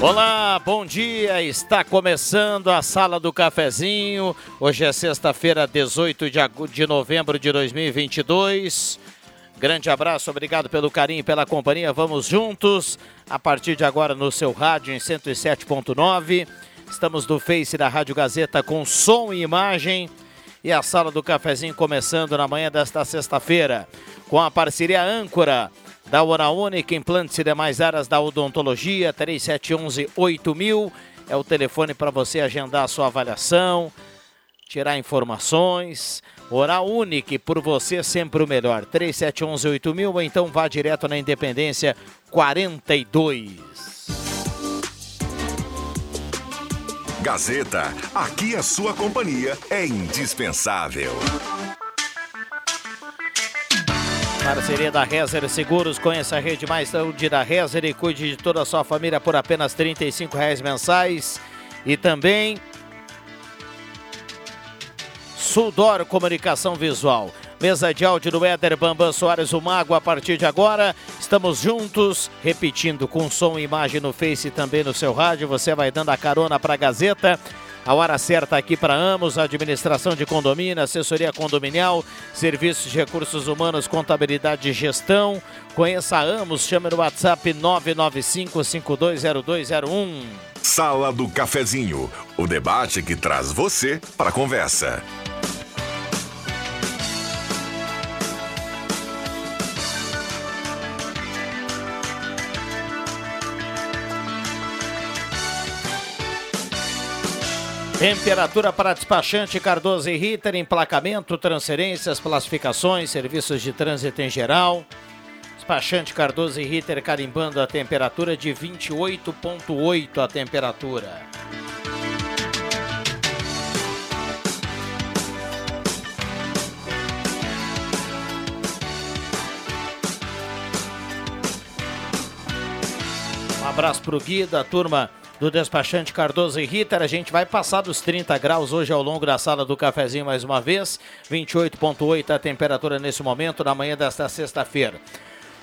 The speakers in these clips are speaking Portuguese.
Olá, bom dia. Está começando a Sala do Cafezinho. Hoje é sexta-feira, 18 de, novembro de 2022. Grande abraço, obrigado pelo carinho e pela companhia. Vamos juntos a partir de agora no seu rádio em 107.9. Estamos no Face da Rádio Gazeta com som e imagem. E a Sala do Cafezinho começando na manhã desta sexta-feira com a parceria Âncora da Hora Única, implantes e demais áreas da odontologia, 3711-8000 é o telefone para você agendar a sua avaliação, tirar informações. Hora Única, por você sempre o melhor, 3711-8000 ou então vá direto na Independência 42. Gazeta, aqui a sua companhia é indispensável. Parceria da Rezer Seguros, conheça a rede mais saúde da Rezer e cuide de toda a sua família por apenas R$ reais mensais. E também Sudor Comunicação Visual. Mesa de áudio do Éder Bambam Soares, o Mago, a partir de agora. Estamos juntos, repetindo com som e imagem no Face e também no seu rádio. Você vai dando a carona para a Gazeta. A hora certa aqui para Amos, administração de condomínio, assessoria condominial, serviços de recursos humanos, contabilidade e gestão. Conheça a Amos, chame no WhatsApp 995-520201. Sala do Cafezinho, o debate que traz você para a conversa. Temperatura para despachante Cardoso e Ritter, emplacamento, transferências, classificações, serviços de trânsito em geral. Despachante Cardoso e Ritter carimbando a temperatura de 28,8 a temperatura. Um abraço pro Gui da turma do despachante Cardoso e Ritter. A gente vai passar dos 30 graus hoje ao longo da sala do cafezinho mais uma vez. 28,8 a temperatura nesse momento, na manhã desta sexta-feira.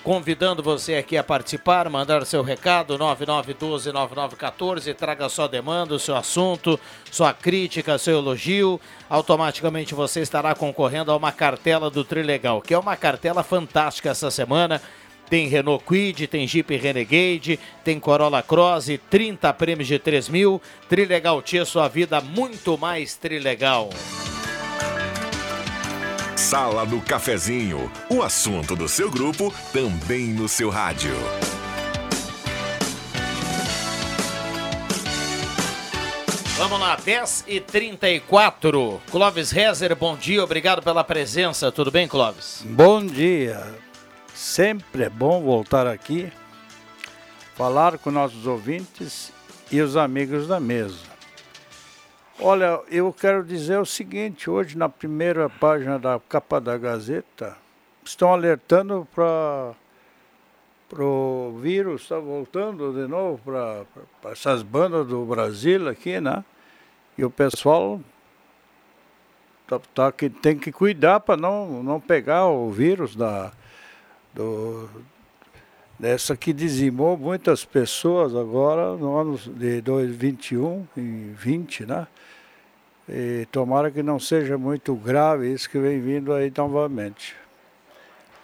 Convidando você aqui a participar, mandar seu recado, 9912-9914, traga sua demanda, o seu assunto, sua crítica, seu elogio. Automaticamente você estará concorrendo a uma cartela do Trilegal, que é uma cartela fantástica essa semana tem Renault Quid, tem Jeep Renegade, tem Corolla Cross, 30 prêmios de 3 mil. Trilegal Tia, sua vida muito mais trilegal. Sala do Cafezinho, o assunto do seu grupo também no seu rádio. Vamos lá, 10 e 34 Clóvis Rezer, bom dia, obrigado pela presença. Tudo bem, Clóvis? Bom dia. Sempre é bom voltar aqui, falar com nossos ouvintes e os amigos da mesa. Olha, eu quero dizer o seguinte: hoje, na primeira página da capa da Gazeta, estão alertando para o vírus, está voltando de novo para essas bandas do Brasil aqui, né? E o pessoal tá, tá que tem que cuidar para não, não pegar o vírus da do, dessa que dizimou muitas pessoas agora no ano de 2021 e 20, né? E tomara que não seja muito grave isso que vem vindo aí novamente.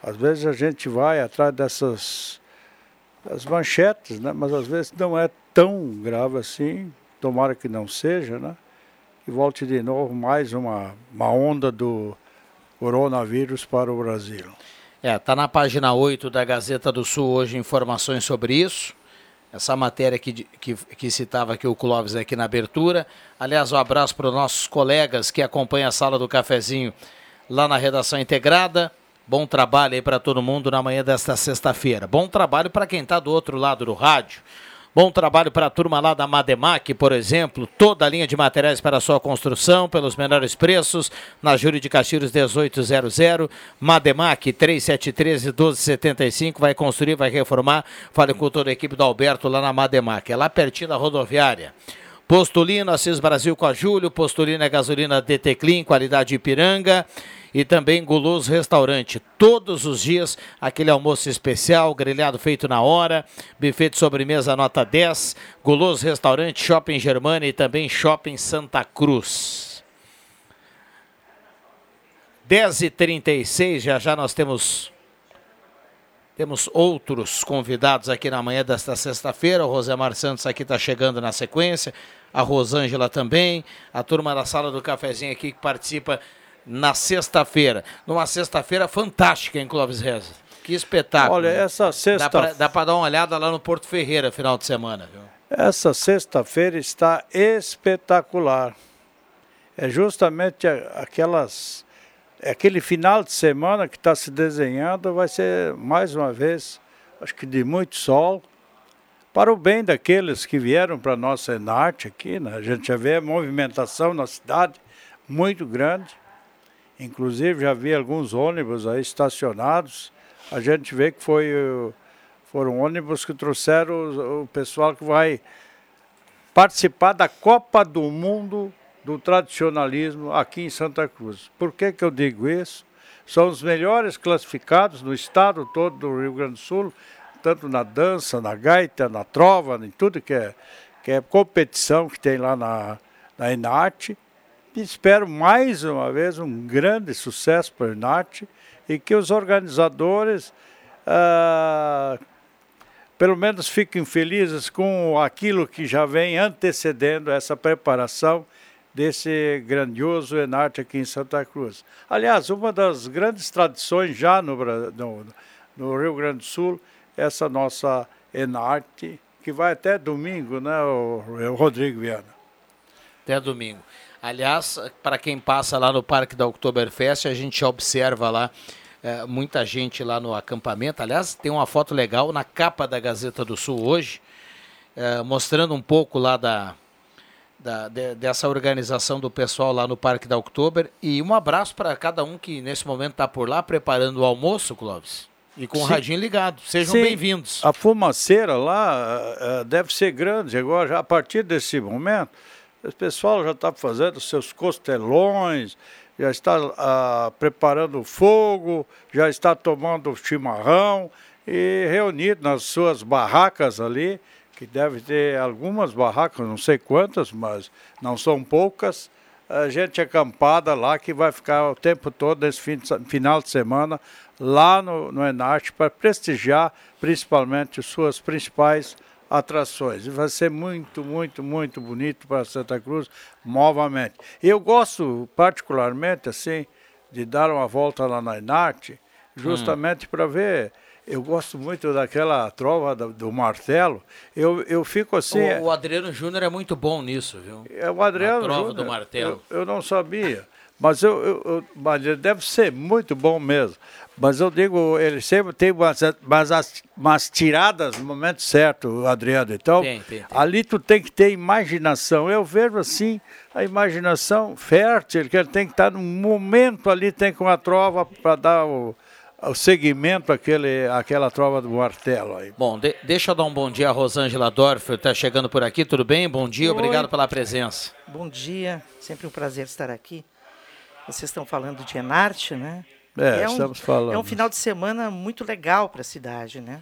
Às vezes a gente vai atrás dessas das manchetes, né? Mas às vezes não é tão grave assim. Tomara que não seja, né? E volte de novo mais uma, uma onda do coronavírus para o Brasil. É, tá na página 8 da Gazeta do Sul hoje informações sobre isso. Essa matéria que, que, que citava aqui o Clóvis aqui na abertura. Aliás, um abraço para os nossos colegas que acompanham a sala do cafezinho lá na redação integrada. Bom trabalho aí para todo mundo na manhã desta sexta-feira. Bom trabalho para quem está do outro lado do rádio. Bom trabalho para a turma lá da Mademac, por exemplo. Toda a linha de materiais para sua construção, pelos menores preços. Na Júlio de Castilhos 1800. Mademac 3713-1275. Vai construir, vai reformar. Fale com toda a equipe do Alberto lá na Mademac. É lá pertinho da rodoviária. Postulino, Assis Brasil com a Júlio. Postulino é gasolina DT Clean, qualidade Ipiranga e também Guloso Restaurante. Todos os dias, aquele almoço especial, grelhado feito na hora, buffet de sobremesa nota 10, Guloso Restaurante, Shopping Germana e também Shopping Santa Cruz. 10h36, já já nós temos temos outros convidados aqui na manhã desta sexta-feira. O Rosemar Santos aqui está chegando na sequência. A Rosângela também. A turma da sala do cafezinho aqui que participa na sexta-feira. Numa sexta-feira fantástica em Clóvis Reza. Que espetáculo. Olha, essa sexta. Dá para dar uma olhada lá no Porto Ferreira, final de semana. Viu? Essa sexta-feira está espetacular. É justamente aquelas. Aquele final de semana que está se desenhando vai ser, mais uma vez, acho que de muito sol, para o bem daqueles que vieram para a nossa Enarte aqui. Né? A gente já vê movimentação na cidade muito grande. Inclusive já vi alguns ônibus aí estacionados. A gente vê que foi, foram ônibus que trouxeram o, o pessoal que vai participar da Copa do Mundo do tradicionalismo aqui em Santa Cruz. Por que, que eu digo isso? São os melhores classificados no estado todo do Rio Grande do Sul, tanto na dança, na gaita, na trova, em tudo que é, que é competição que tem lá na, na Enarte espero mais uma vez um grande sucesso para o Enarte e que os organizadores ah, pelo menos fiquem felizes com aquilo que já vem antecedendo essa preparação desse grandioso Enarte aqui em Santa Cruz. Aliás, uma das grandes tradições já no, no, no Rio Grande do Sul, essa nossa Enarte, que vai até domingo, né, o, o Rodrigo Viana? Até domingo. Aliás, para quem passa lá no Parque da Oktoberfest, a gente observa lá é, muita gente lá no acampamento. Aliás, tem uma foto legal na capa da Gazeta do Sul hoje, é, mostrando um pouco lá da, da de, dessa organização do pessoal lá no Parque da Oktober. E um abraço para cada um que nesse momento está por lá preparando o almoço, Clóvis. E com Sim. o radinho ligado. Sejam bem-vindos. A fumaceira lá uh, deve ser grande agora, já a partir desse momento o pessoal já está fazendo seus costelões, já está ah, preparando fogo, já está tomando chimarrão e reunido nas suas barracas ali, que deve ter algumas barracas, não sei quantas, mas não são poucas. A gente acampada lá que vai ficar o tempo todo nesse fim de, final de semana lá no, no Enarte para prestigiar principalmente suas principais atrações. Vai ser muito, muito, muito bonito para Santa Cruz novamente. Eu gosto particularmente assim de dar uma volta lá na Inarte, justamente hum. para ver. Eu gosto muito daquela trova do, do, martelo. Eu, eu fico assim. O, o Adriano Júnior é muito bom nisso, viu? É o Adriano. A trova Júnior, do martelo. Eu, eu não sabia. Mas, eu, eu, eu, mas ele deve ser muito bom mesmo. Mas eu digo, ele sempre tem umas, umas, umas tiradas no momento certo, Adriano. Então, tem, tem, tem. ali tu tem que ter imaginação. Eu vejo assim, a imaginação fértil, que ele tem que estar num momento ali, tem com a trova para dar o, o segmento àquele, àquela trova do martelo aí. Bom, de, deixa eu dar um bom dia a Rosângela Dorfer, está chegando por aqui, tudo bem? Bom dia, Oi. obrigado pela presença. Bom dia, sempre um prazer estar aqui. Vocês estão falando de Enarte, né? É, é um, estamos falando. É um final de semana muito legal para a cidade, né?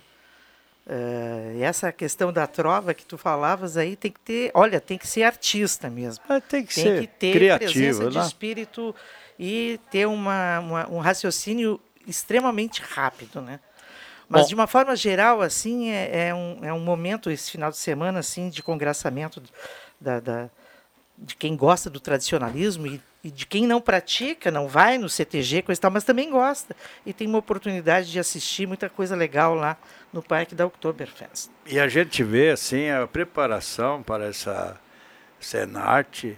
Uh, essa questão da trova que tu falavas aí tem que ter, olha, tem que ser artista mesmo. É, tem que tem ser que ter criativo, presença né? de espírito e ter uma, uma, um raciocínio extremamente rápido, né? Mas Bom, de uma forma geral, assim, é, é, um, é um momento esse final de semana assim de congraçamento da, da de quem gosta do tradicionalismo e e de quem não pratica, não vai no CTG, coisa tal, mas também gosta. E tem uma oportunidade de assistir muita coisa legal lá no Parque da Oktoberfest. E a gente vê assim a preparação para essa Senarte,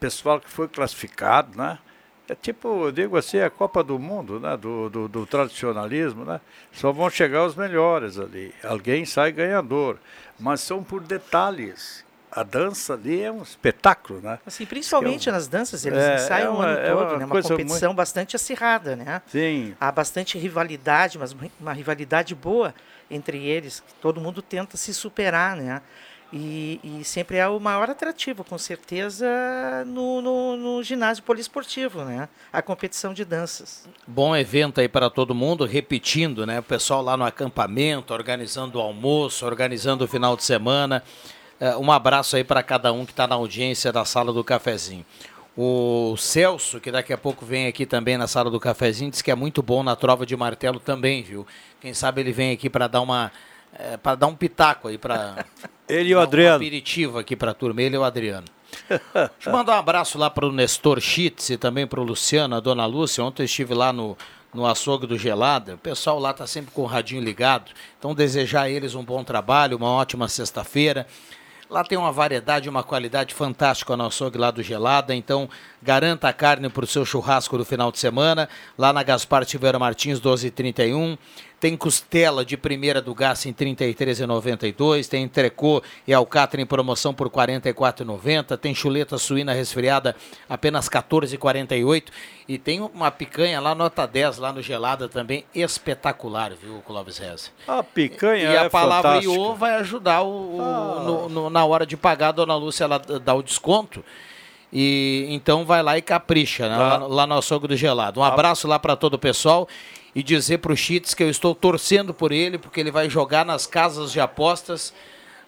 pessoal que foi classificado, né? É tipo, eu digo assim, a Copa do Mundo, né? Do, do, do, tradicionalismo, né? Só vão chegar os melhores ali. Alguém sai ganhador. Mas são por detalhes. A dança ali é um espetáculo, né? Assim, principalmente é um... nas danças, eles é, ensaiam é uma, o ano é todo, uma, né? uma competição muito... bastante acirrada, né? Sim. Há bastante rivalidade, mas uma rivalidade boa entre eles. Todo mundo tenta se superar, né? E, e, sempre é o maior atrativo, com certeza, no, no, no, ginásio poliesportivo, né? A competição de danças. Bom evento aí para todo mundo, repetindo, né? O pessoal lá no acampamento, organizando o almoço, organizando o final de semana. Uh, um abraço aí para cada um que está na audiência da sala do cafezinho. O Celso, que daqui a pouco vem aqui também na sala do cafezinho, diz que é muito bom na trova de martelo também, viu? Quem sabe ele vem aqui para dar uma é, para dar um pitaco aí para ele e o Adriano. Um aperitivo aqui para a turma, ele e o Adriano. Deixa eu mandar um abraço lá para o Nestor Schitz e também para o Luciano, a dona Lúcia. Ontem eu estive lá no, no açougue do Gelada. O pessoal lá está sempre com o radinho ligado. Então, desejar a eles um bom trabalho, uma ótima sexta-feira. Lá tem uma variedade, uma qualidade fantástica no açougue lá do Gelada, então garanta a carne para o seu churrasco do final de semana, lá na Gaspar Tiveram Martins 1231. Tem costela de primeira do Gás em R$ 33,92. Tem entrecô e alcatra em promoção por R$ 44,90. Tem chuleta suína resfriada apenas R$ 14,48. E tem uma picanha lá, nota 10, lá no Gelada também, espetacular, viu, Clóvis Reza? A picanha E, e a é palavra fantástica. IO vai ajudar o, ah. no, no, na hora de pagar, a dona Lúcia ela dá o desconto. E então vai lá e capricha, né? lá, lá, no açougue do gelado. Um abraço lá para todo o pessoal e dizer para o Chits que eu estou torcendo por ele, porque ele vai jogar nas casas de apostas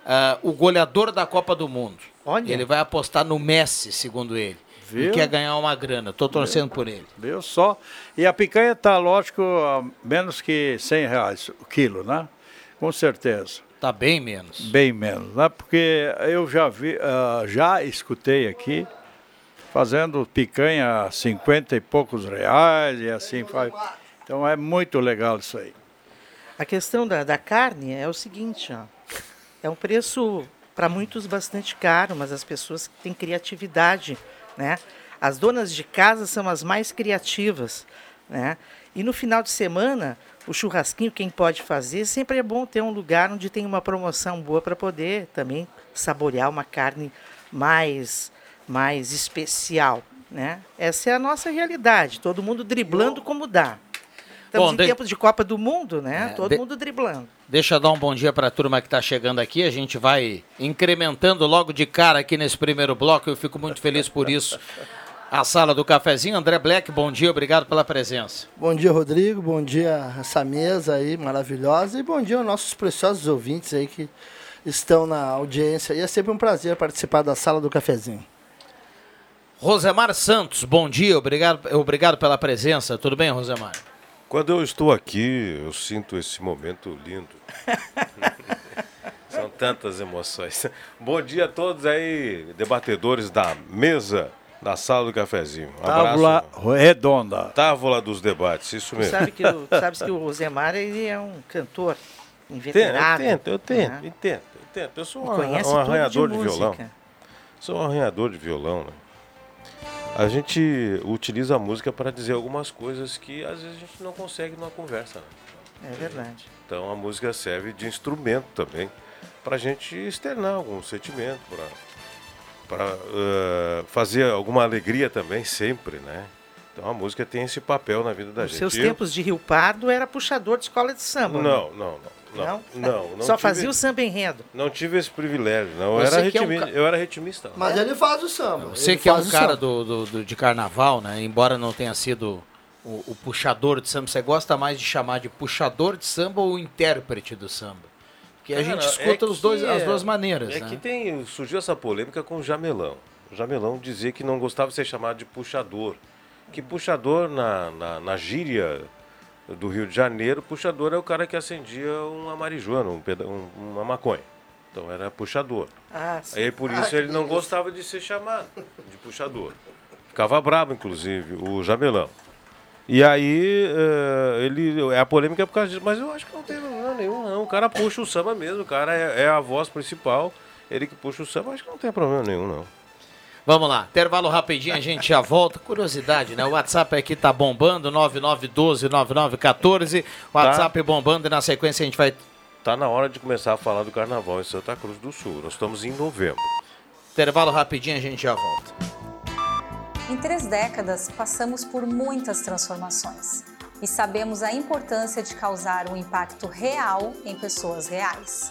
uh, o goleador da Copa do Mundo. Olha. Ele vai apostar no Messi, segundo ele. Viu? E quer ganhar uma grana. Estou torcendo Viu? por ele. Viu só? E a picanha está, lógico, a menos que 100 reais o quilo, né? Com certeza. Está bem menos. Bem menos, né? Porque eu já vi, uh, já escutei aqui fazendo picanha a 50 e poucos reais e assim faz. Então é muito legal isso aí. A questão da, da carne é o seguinte, ó, é um preço para muitos bastante caro, mas as pessoas têm criatividade, né? As donas de casa são as mais criativas, né? E no final de semana, o churrasquinho, quem pode fazer, sempre é bom ter um lugar onde tem uma promoção boa para poder também saborear uma carne mais, mais especial, né? Essa é a nossa realidade, todo mundo driblando como dá. Estamos bom, em de... tempos de Copa do Mundo, né? É, Todo de... mundo driblando. Deixa eu dar um bom dia para a turma que está chegando aqui. A gente vai incrementando logo de cara aqui nesse primeiro bloco. Eu fico muito feliz por isso. A sala do cafezinho, André Black, bom dia, obrigado pela presença. Bom dia, Rodrigo, bom dia essa mesa aí maravilhosa e bom dia aos nossos preciosos ouvintes aí que estão na audiência. E é sempre um prazer participar da sala do cafezinho. Rosemar Santos, bom dia, obrigado, obrigado pela presença. Tudo bem, Rosemar? Quando eu estou aqui, eu sinto esse momento lindo. São tantas emoções. Bom dia a todos aí, debatedores da mesa da sala do cafezinho. Um Tábula redonda. Tábula dos debates, isso mesmo. Sabe que o, sabes que o Rosemar ele é um cantor inveterado. Eu tento, eu tento, né? eu tento, eu tento. Eu sou um, um arranhador de, de violão. Sou um arranhador de violão, né? A gente utiliza a música para dizer algumas coisas que às vezes a gente não consegue numa conversa. Né? É verdade. Então a música serve de instrumento também para a gente externar algum sentimento, para uh, fazer alguma alegria também, sempre, né? Então a música tem esse papel na vida da Nos gente. seus tempos de Rio Pardo era puxador de escola de samba. Não, né? não, não. Não? Não, não Só tive, fazia o samba enredo. Não tive esse privilégio, não. Eu era, ritmi, é um... eu era ritmista. Mas ele faz o samba. Você que é um cara do, do, do, de carnaval, né? Embora não tenha sido o, o, puxador de samba, você gosta mais de chamar de puxador de samba ou intérprete do samba? Porque a gente escuta é os dois, as duas maneiras. É né? que tem, surgiu essa polêmica com o Jamelão. O Jamelão dizia que não gostava de ser chamado de puxador. Que puxador na, na, na gíria do Rio de Janeiro, puxador é o cara que acendia uma marijuana, um peda um, uma maconha. Então era puxador. Ah, Aí por isso ah, ele não gostava de ser chamado de puxador. Ficava bravo, inclusive, o Jamelão. E aí uh, ele. É a polêmica é por causa disso, mas eu acho que não tem problema nenhum, não. O cara puxa o samba mesmo, o cara é, é a voz principal, ele que puxa o samba, acho que não tem problema nenhum, não. Vamos lá, intervalo rapidinho, a gente já volta. Curiosidade, né? O WhatsApp aqui tá bombando, 9912-9914. WhatsApp bombando e na sequência a gente vai. Tá na hora de começar a falar do carnaval em Santa Cruz do Sul. Nós estamos em novembro. Intervalo rapidinho, a gente já volta. Em três décadas, passamos por muitas transformações e sabemos a importância de causar um impacto real em pessoas reais.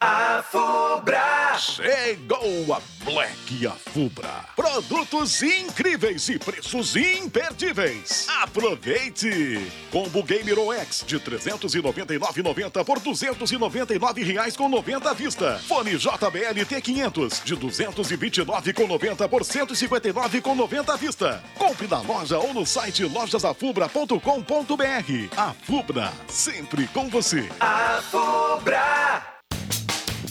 A Fubra! Chegou a Black Afubra. Produtos incríveis e preços imperdíveis. Aproveite! Combo Gamer OX de 399,90 por 299 reais com 90 à vista. Fone JBL T500 de 229,90 por 159,90 à vista. Compre na loja ou no site lojasafubra.com.br. A Fubra, sempre com você. A Fubra!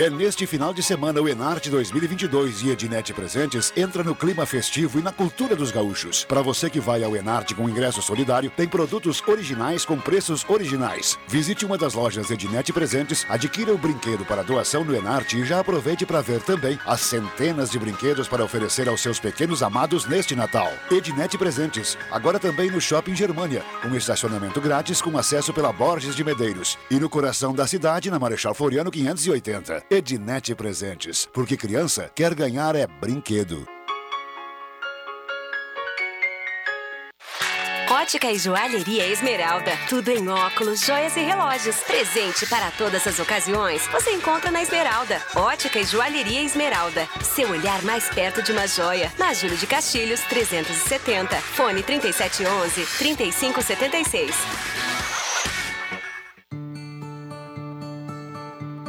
É neste final de semana o Enarte 2022 e Ednet Presentes entra no clima festivo e na cultura dos gaúchos. Para você que vai ao Enarte com ingresso solidário, tem produtos originais com preços originais. Visite uma das lojas Ednet Presentes, adquira o brinquedo para doação no Enarte e já aproveite para ver também as centenas de brinquedos para oferecer aos seus pequenos amados neste Natal. Ednet Presentes, agora também no Shopping Germania, um estacionamento grátis com acesso pela Borges de Medeiros e no coração da cidade na Marechal Floriano 580. Ednet Presentes, porque criança quer ganhar é brinquedo. Ótica e Joalheria Esmeralda. Tudo em óculos, joias e relógios. Presente para todas as ocasiões. Você encontra na Esmeralda. Ótica e Joalheria Esmeralda. Seu olhar mais perto de uma joia. Na Júlio de Castilhos, 370. Fone 3711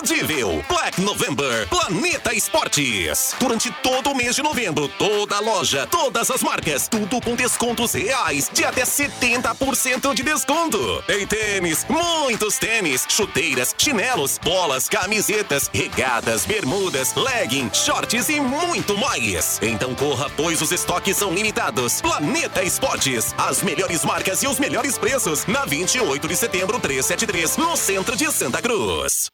imperdível. Black November Planeta Esportes. Durante todo o mês de novembro, toda a loja, todas as marcas, tudo com descontos reais de até 70% de desconto. Tem tênis, muitos tênis, chuteiras, chinelos, bolas, camisetas, regadas, bermudas, legging, shorts e muito mais. Então corra, pois os estoques são limitados. Planeta Esportes, as melhores marcas e os melhores preços na 28 de setembro 373, no centro de Santa Cruz.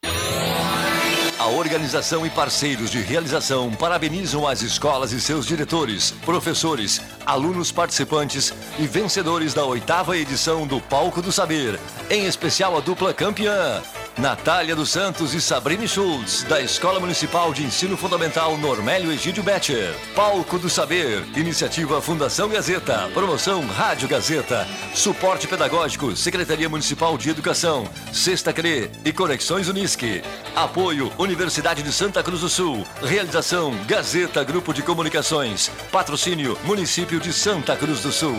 A organização e parceiros de realização parabenizam as escolas e seus diretores, professores, alunos participantes e vencedores da oitava edição do Palco do Saber, em especial a dupla campeã. Natália dos Santos e Sabrine Schultz, da Escola Municipal de Ensino Fundamental Normélio Egídio Betcher. Palco do Saber, iniciativa Fundação Gazeta, promoção Rádio Gazeta, suporte pedagógico, Secretaria Municipal de Educação, Sexta CRE e Conexões Unisque. Apoio Universidade de Santa Cruz do Sul, realização Gazeta Grupo de Comunicações, patrocínio Município de Santa Cruz do Sul.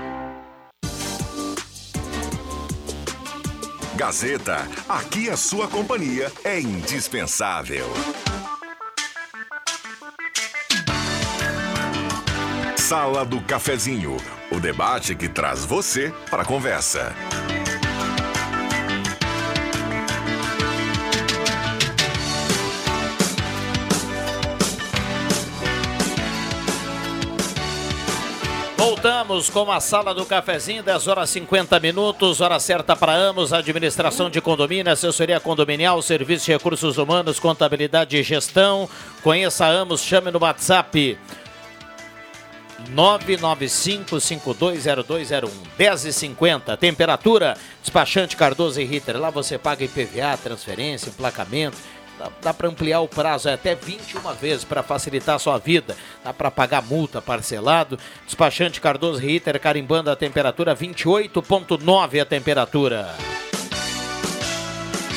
Gazeta, aqui a sua companhia é indispensável. Sala do Cafezinho, o debate que traz você para a conversa. Voltamos com a sala do cafezinho, 10 horas 50 minutos, hora certa para Amos, administração de condomínio, assessoria condominial, serviço de recursos humanos, contabilidade e gestão. Conheça Amos, chame no WhatsApp 995-520201, 10 e 50 temperatura, despachante Cardoso e Ritter, lá você paga IPVA, transferência, emplacamento, dá, para ampliar o prazo é até 21 vezes para facilitar a sua vida, dá para pagar multa parcelado, despachante Cardoso Ritter, carimbando a temperatura, 28.9 a temperatura.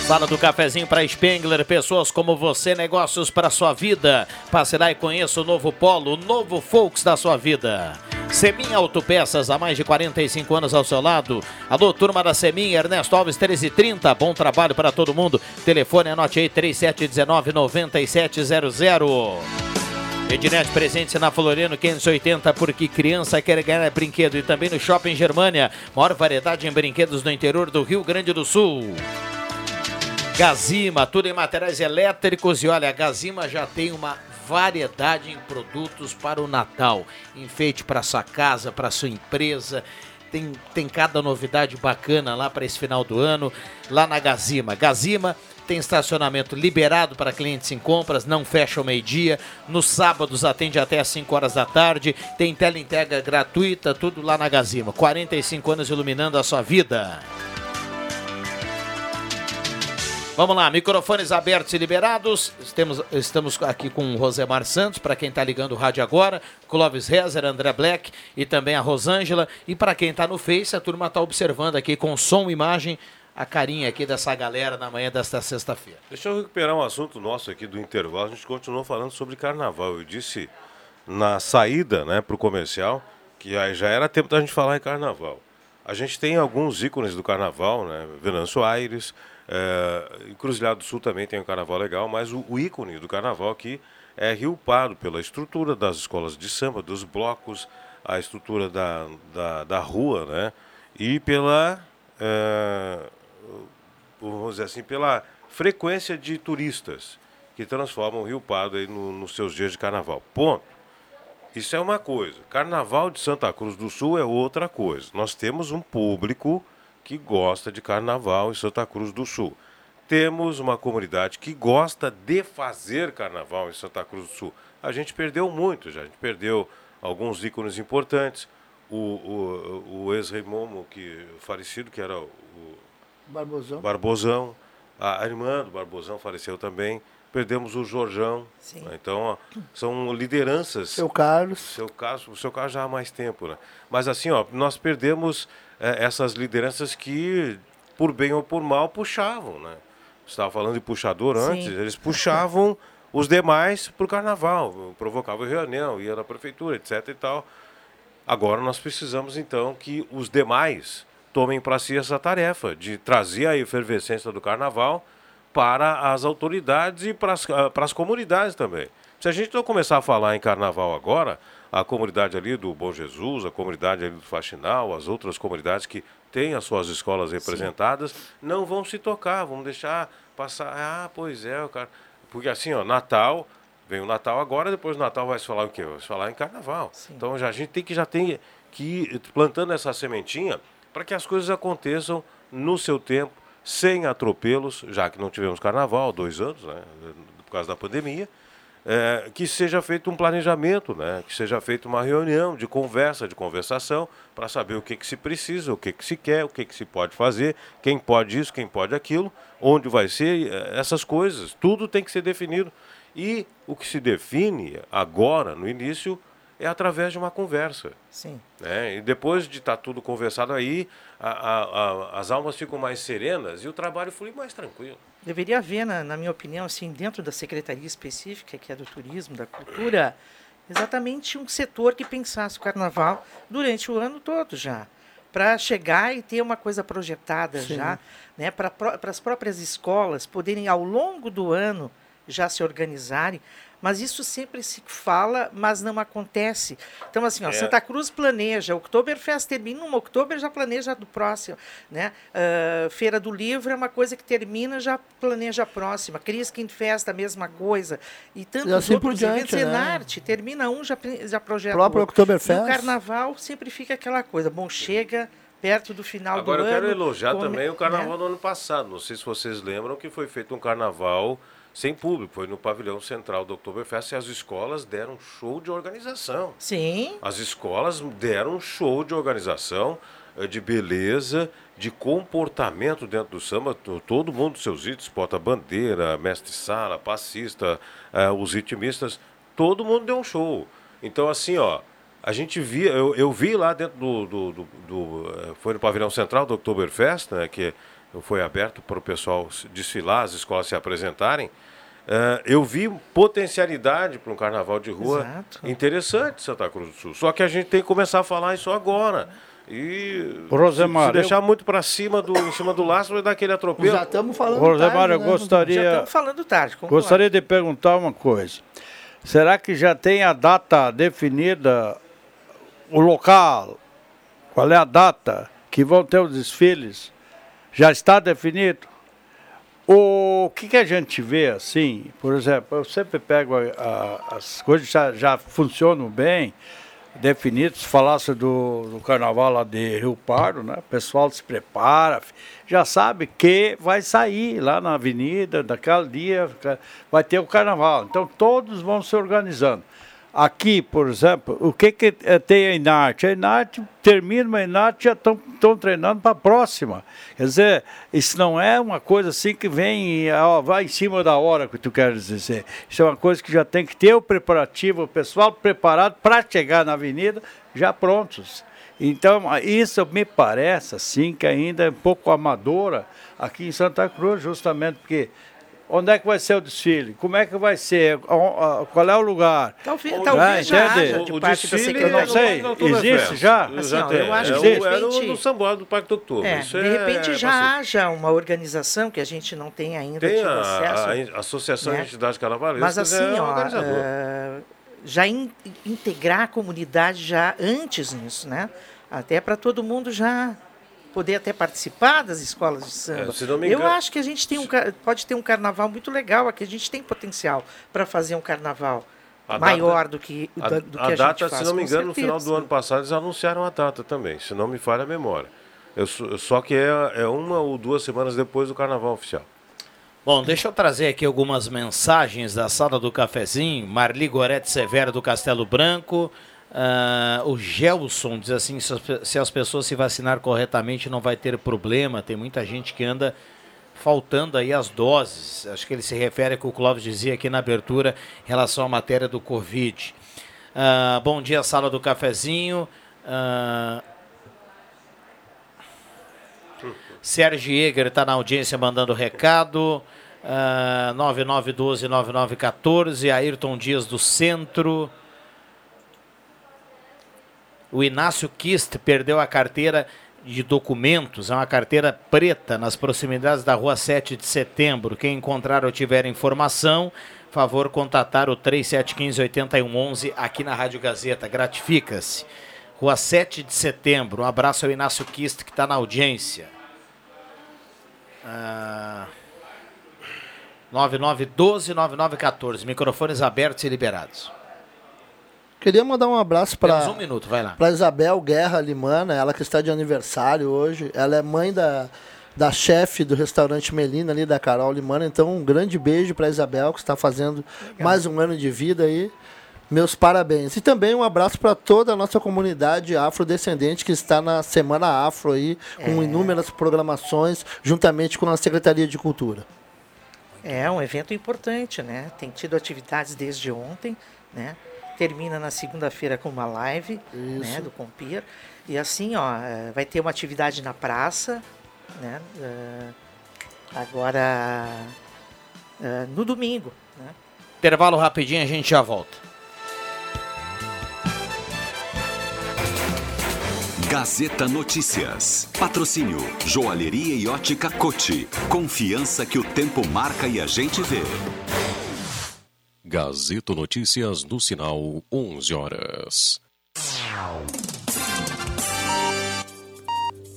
Sala do cafezinho para Spengler, pessoas como você, negócios para sua vida. Passe lá e conheça o novo Polo, o novo Folks da sua vida. Semin Autopeças, há mais de 45 anos ao seu lado. Alô, turma da Semin, Ernesto Alves 1330. Bom trabalho para todo mundo. Telefone, anote aí, 3719-9700. Ednet presente na Floriano 580, porque criança quer ganhar brinquedo. E também no Shopping Germania, maior variedade em brinquedos no interior do Rio Grande do Sul. Gazima, tudo em materiais elétricos. E olha, a Gazima já tem uma variedade em produtos para o Natal. Enfeite para sua casa, para sua empresa. Tem, tem cada novidade bacana lá para esse final do ano, lá na Gazima. Gazima tem estacionamento liberado para clientes em compras, não fecha ao meio-dia. Nos sábados atende até às 5 horas da tarde. Tem teleentrega gratuita, tudo lá na Gazima. 45 anos iluminando a sua vida. Vamos lá, microfones abertos e liberados. Estamos, estamos aqui com o Rosemar Santos, para quem está ligando o rádio agora, Clóvis Rezer, André Black e também a Rosângela. E para quem está no Face, a turma está observando aqui com som e imagem a carinha aqui dessa galera na manhã desta sexta-feira. Deixa eu recuperar um assunto nosso aqui do intervalo. A gente continuou falando sobre carnaval. Eu disse na saída né, para o comercial que já era tempo da gente falar em carnaval. A gente tem alguns ícones do carnaval, né? Venâncio Aires, é, Encruzilhado do Sul também tem um carnaval legal, mas o, o, ícone do carnaval aqui é Rio Pardo, pela estrutura das escolas de samba, dos blocos, a estrutura da, da, da rua, né? E pela, é, vamos dizer assim, pela frequência de turistas que transformam o Rio Pardo aí no, nos seus dias de carnaval. Ponto. Isso é uma coisa. Carnaval de Santa Cruz do Sul é outra coisa. Nós temos um público que gosta de carnaval em Santa Cruz do Sul. Temos uma comunidade que gosta de fazer carnaval em Santa Cruz do Sul. A gente perdeu muito já, a gente perdeu alguns ícones importantes. O, o, o ex-rei Momo, que, falecido, que era o Barbosão. Barbosão. A, irmã do Barbosão faleceu também. Perdemos o Jorjão. Sim. Então, ó, são lideranças. Seu Carlos. Seu Carlos, o seu Carlos já há mais tempo, né? Mas assim, ó, nós perdemos essas lideranças que, por bem ou por mal, puxavam, né? Você estava falando de puxador antes, Sim. eles puxavam os demais para o carnaval, provocavam reunião, ia na prefeitura, etc e tal. Agora nós precisamos, então, que os demais tomem para si essa tarefa de trazer a efervescência do carnaval para as autoridades e para as, ah, para as comunidades também. Se a gente não começar a falar em carnaval agora, a comunidade ali do Bom Jesus, a comunidade ali do Faxinal, as outras comunidades que têm as suas escolas representadas, não vão se tocar, vão deixar passar. Ah, pois é, o cara. Porque assim, ó, Natal, vem o Natal agora, depois do Natal vai se falar o quê? Vai se falar em carnaval. Então já, a gente tem que já tem que ir plantando essa sementinha para que as coisas aconteçam no seu tempo, sem atropelos, já que não tivemos carnaval, dois anos, né, por causa da pandemia é, que seja feito um planejamento, né? que seja feita uma reunião de conversa, de conversação, para saber o que, que se precisa, o que, que se quer, o que, que se pode fazer, quem pode isso, quem pode aquilo, onde vai ser, é, essas coisas. Tudo tem que ser definido. E o que se define agora, no início, é através de uma conversa. Sim. Né? E depois de estar tudo conversado aí, a, a, a, as almas ficam mais serenas e o trabalho flui mais tranquilo. Deveria haver, na, na minha opinião, assim, dentro da secretaria específica, que é do turismo, da cultura, exatamente um setor que pensasse o carnaval durante o ano todo já. para chegar e ter uma coisa projetada Sim. já, né? Para as próprias escolas poderem, ao longo do ano, já se organizarem. Mas isso sempre se fala, mas não acontece. Então, assim, ó, É. Santa Cruz planeja, Oktoberfest termina uma, Oktober já planeja do próximo. Né? Ah, Feira do Livro é uma coisa que termina, já planeja a próxima. Christkind Fest, a mesma coisa. E tantos E assim outros por diante, eventos. né? Enarte, termina um, já, já projeta Próprio o outro. Oktoberfest. E o Carnaval sempre fica aquela coisa. Bom, chega perto do final Agora do eu quero ano. elogiar come- também o carnaval né? do ano passado. Não sei se vocês lembram que foi feito um carnaval sem público. Foi no pavilhão central do Oktoberfest e as escolas deram show de organização. Sim. As escolas deram um show de organização, eh, de beleza, de comportamento dentro do samba. To- Todo mundo, seus itens, porta-bandeira, mestre-sala, passista, eh, os ritmistas, todo mundo deu um show. Então, assim, ó, a gente via, eu, eu vi lá dentro do, do, do- do, eh, foi no pavilhão central do Oktoberfest, né, que foi aberto para o pessoal desfilar, as escolas se apresentarem. Eh, eu vi potencialidade para um carnaval de rua Exato. interessante Santa Cruz do Sul. Só que a gente tem que começar a falar isso agora. E Rosemar, se, se deixar eu- muito para cima do em cima do laço vai dar aquele atropelo. Já estamos falando Rosemar, tarde, eu né? gostaria- Já estamos falando tarde. concordo. Gostaria de perguntar uma coisa. Será que já tem a data definida, o local? Qual é a data que vão ter os desfiles? Já está definido? O que, que a gente vê assim, por exemplo, eu sempre pego a- a- as coisas já, já funcionam bem, definidos, se falasse do, do carnaval lá de Rio Pardo, né? O pessoal se prepara, já sabe que vai sair lá na avenida, daquele dia, vai ter o carnaval. Então todos vão se organizando. Aqui, por exemplo, o que, que eh, tem a Inarte? A Inarte termina a Inarte já estão treinando para a próxima. Quer dizer, isso não é uma coisa assim que vem, ó, vai em cima da hora que tu queres dizer. Isso é uma coisa que já tem que ter o preparativo, o pessoal preparado para chegar na avenida já prontos. Então, isso me parece assim que ainda é um pouco amadora aqui em Santa Cruz, justamente porque onde é que vai ser o desfile? Como é que vai ser? Qual é o lugar? Talvez, Ah, talvez já entende? haja de O parte da desfile eu não sei, no existe já? Assim, já ó, tem. eu acho é que de era o repente- do Samboado do Parque do Outubro. É, Isso de é- repente é já pacífico. haja uma organização que a gente não tem ainda Tem tido a, acesso. a, a Associação né? de Entidades Carnavalescas Mas assim, é ó, organizador. eh, já in- integrar a comunidade já antes nisso, né? Até para todo mundo já poder até participar das escolas de samba. É, se não me Eu engano- acho que a gente tem um, pode ter um carnaval muito legal aqui. A gente tem potencial para fazer um carnaval A maior data- do que, A, do que a a, data, faz. se não me engano, no final certeza. do ano passado eles anunciaram a data também, se não me falha a memória. Eu, só- só que é, é uma ou duas semanas depois do carnaval oficial. Bom, deixa eu trazer aqui algumas mensagens da sala do cafezinho. Marli Gorete Severo do Castelo Branco. Ah, o Gelson diz assim: se as, se as pessoas se vacinar corretamente, não vai ter problema. Tem muita gente que anda faltando aí as doses. Acho que ele se refere ao que o Clóvis dizia aqui na abertura em relação à matéria do Covid. Ah, bom dia, sala do cafezinho. Ah, Sérgio Jäger está na audiência mandando recado. Uh, 9912-9914. Ayrton Dias do Centro. O Inácio Kist perdeu a carteira de documentos. É uma carteira preta nas proximidades da rua 7 de setembro. Quem encontrar ou tiver informação, favor contatar o 3715-8111 aqui na Rádio Gazeta. Gratifica-se. Rua 7 de setembro. Um abraço ao Inácio Kist que está na audiência. Ah, 9912-9914. Microfones abertos e liberados. Queria mandar um abraço para um minuto, vai lá. para Isabel Guerra Limana, ela que está de aniversário hoje. Ela é mãe da, da chefe do restaurante Melina ali, da Carol Limana. Então, um grande beijo para Isabel, que está fazendo mais um ano de vida aí. Meus parabéns. E também um abraço para toda a nossa comunidade afrodescendente que está na Semana Afro aí, com É. inúmeras programações, juntamente com a Secretaria de Cultura. É um evento importante, né? Tem tido atividades desde ontem, né? Termina na segunda-feira com uma live, né, do Compir. E assim, ó, eh, vai ter uma atividade na praça, né? eh, agora eh, no domingo, né? Intervalo rapidinho, a gente já volta. Gazeta Notícias. Patrocínio Joalheria e Ótica Cote. Confiança que o tempo marca e a gente vê. Gazeta Notícias no sinal 11 horas.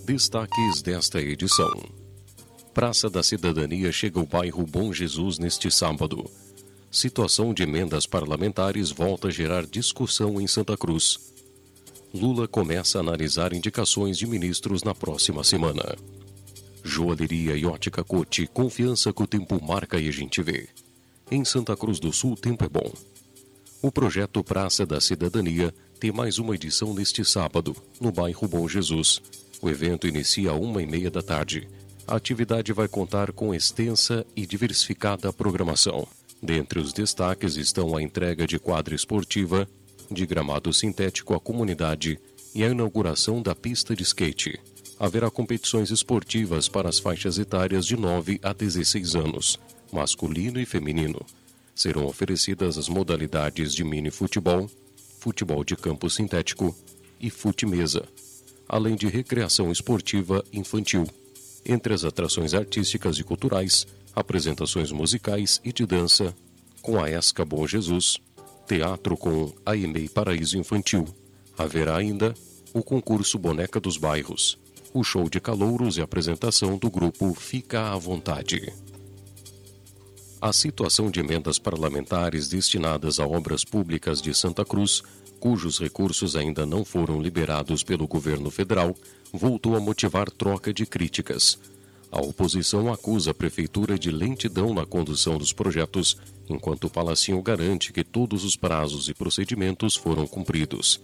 Destaques desta edição. Praça da Cidadania chega ao bairro Bom Jesus neste sábado. Situação de emendas parlamentares volta a gerar discussão em Santa Cruz. Lula começa a analisar indicações de ministros na próxima semana. Joalheria e ótica Cote, confiança que o tempo marca e a gente vê. Em Santa Cruz do Sul, o tempo é bom. O projeto Praça da Cidadania tem mais uma edição neste sábado, no bairro Bom Jesus. O evento inicia às uma e meia da tarde. A atividade vai contar com extensa e diversificada programação. Dentre os destaques estão a entrega de quadra esportiva, de gramado sintético à comunidade e a inauguração da pista de skate. Haverá competições esportivas para as faixas etárias de 9 a 16 anos, masculino e feminino. Serão oferecidas as modalidades de mini futebol, futebol de campo sintético e fute-mesa, além de recreação esportiva infantil. Entre as atrações artísticas e culturais, apresentações musicais e de dança, com a Esca Bom Jesus, teatro com a EMEI Paraíso Infantil. Haverá ainda o concurso Boneca dos Bairros, o show de calouros e apresentação do grupo Fica à Vontade. A situação de emendas parlamentares destinadas a obras públicas de Santa Cruz, cujos recursos ainda não foram liberados pelo governo federal, voltou a motivar troca de críticas. A oposição acusa a prefeitura de lentidão na condução dos projetos, enquanto o Palacinho garante que todos os prazos e procedimentos foram cumpridos.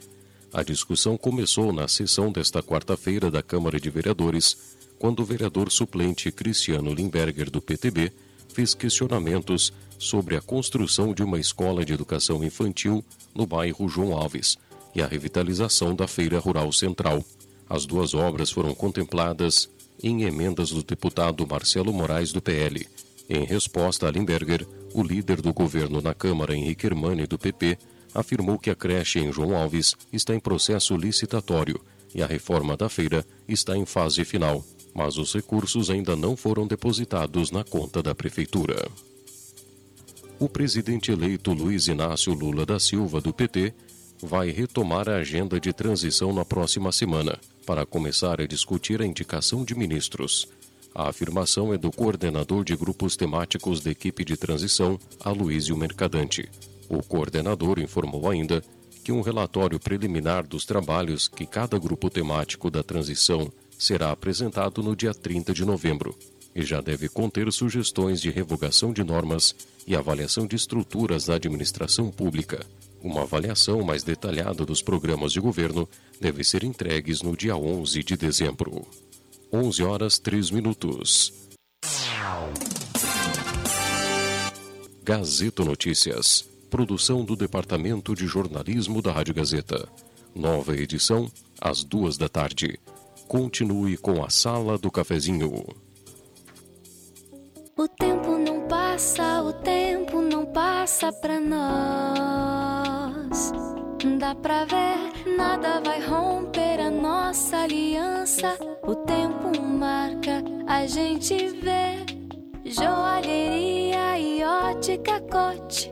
A discussão começou na sessão desta quarta-feira da Câmara de Vereadores, quando o vereador suplente Cristiano Limberger, do PTB, fez questionamentos sobre a construção de uma escola de educação infantil no bairro João Alves e a revitalização da Feira Rural Central. As duas obras foram contempladas em emendas do deputado Marcelo Moraes, do PL. Em resposta a Limberger, o líder do governo na Câmara, Henrique Hermani, do PP, afirmou que a creche em João Alves está em processo licitatório e a reforma da feira está em fase final, mas os recursos ainda não foram depositados na conta da Prefeitura. O presidente eleito Luiz Inácio Lula da Silva, do PT, vai retomar a agenda de transição na próxima semana para começar a discutir a indicação de ministros. A afirmação é do coordenador de grupos temáticos da equipe de transição, Aloysio Mercadante. O coordenador informou ainda que um relatório preliminar dos trabalhos que cada grupo temático da transição será apresentado no dia 30 de novembro e já deve conter sugestões de revogação de normas e avaliação de estruturas da administração pública. Uma avaliação mais detalhada dos programas de governo deve ser entregues no dia 11 de dezembro. 11 horas 3 minutos. Gazeta Notícias. Produção do Departamento de Jornalismo da Rádio Gazeta. Nova edição, às duas da tarde. Continue com a Sala do Cafezinho. O tempo não passa, o tempo não passa pra nós. Dá pra ver, nada vai romper a nossa aliança. O tempo marca, a gente vê. Joalheria e ótica cote.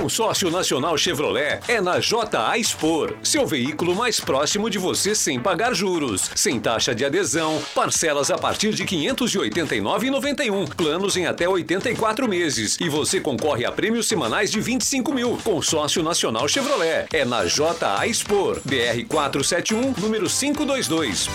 Consórcio Nacional Chevrolet é na JA Expor, seu veículo mais próximo de você sem pagar juros, sem taxa de adesão, parcelas a partir de R$ 589,91, planos em até 84 meses e você concorre a prêmios semanais de 25 mil. Consórcio Nacional Chevrolet é na JA Expor, BR 471, número 522.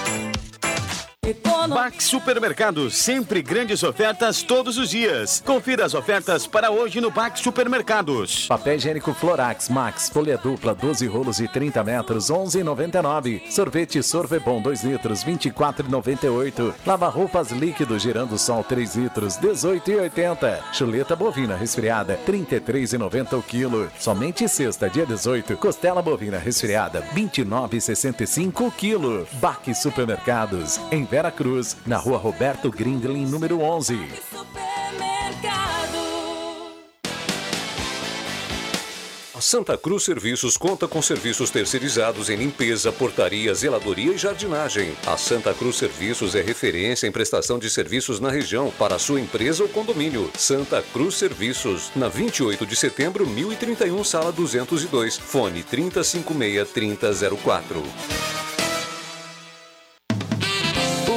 Bax Supermercados, sempre grandes ofertas todos os dias. Confira as ofertas para hoje no Bax Supermercados. Papel higiênico Florax Max, folha dupla, 12 rolos de 30 metros, 11,99. Sorvete Sorvebon, 2 litros, 24,98. Lava roupas líquido girando sol, 3 litros, 18,80. Chuleta bovina resfriada, 33,90 o quilo. Somente sexta, dia 18. Costela bovina resfriada, 29,65 o quilo. Baque Supermercados, em Vera Cruz, na rua Roberto Grindlin, número 11. A Santa Cruz Serviços conta com serviços terceirizados em limpeza, portaria, zeladoria e jardinagem. A Santa Cruz Serviços é referência em prestação de serviços na região para sua empresa ou condomínio. Santa Cruz Serviços, na 28 de setembro, 1031, sala 202, fone 3056-3004.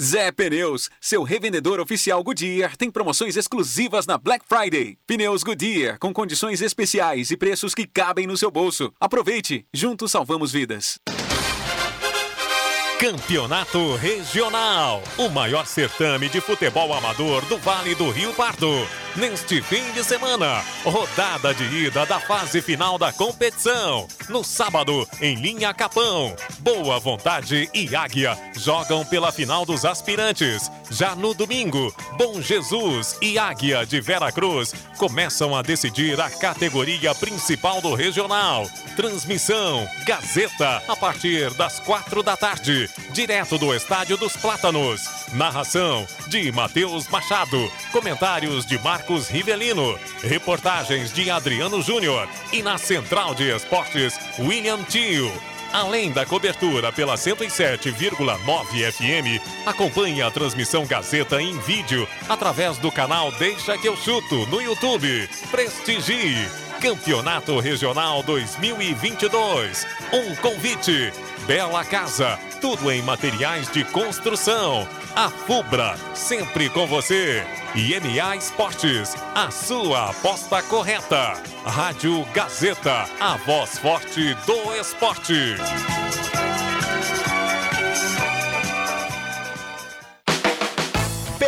Zé Pneus, seu revendedor oficial Goodyear, tem promoções exclusivas na Black Friday. Pneus Goodyear, com condições especiais e preços que cabem no seu bolso. Aproveite, juntos salvamos vidas. Campeonato Regional, o maior certame de futebol amador do Vale do Rio Pardo. Neste fim de semana, rodada de ida da fase final da competição. No sábado, em linha Capão, Boa Vontade e Águia jogam pela final dos aspirantes. Já no domingo, Bom Jesus e Águia de Vera Cruz começam a decidir a categoria principal do regional. Transmissão Gazeta a partir das quatro da tarde, direto do Estádio dos Plátanos. Narração de Matheus Machado, comentários de Marcos Rivelino, reportagens de Adriano Júnior e na central de esportes William Tio. Além da cobertura pela 107,9 FM, acompanhe a transmissão Gazeta em vídeo através do canal Deixa que eu chuto no YouTube. Prestigie Campeonato Regional 2022. Um convite. Bela Casa, tudo em materiais de construção. A Fubra, sempre com você. E MA Esportes, a sua aposta correta. Rádio Gazeta, a voz forte do esporte.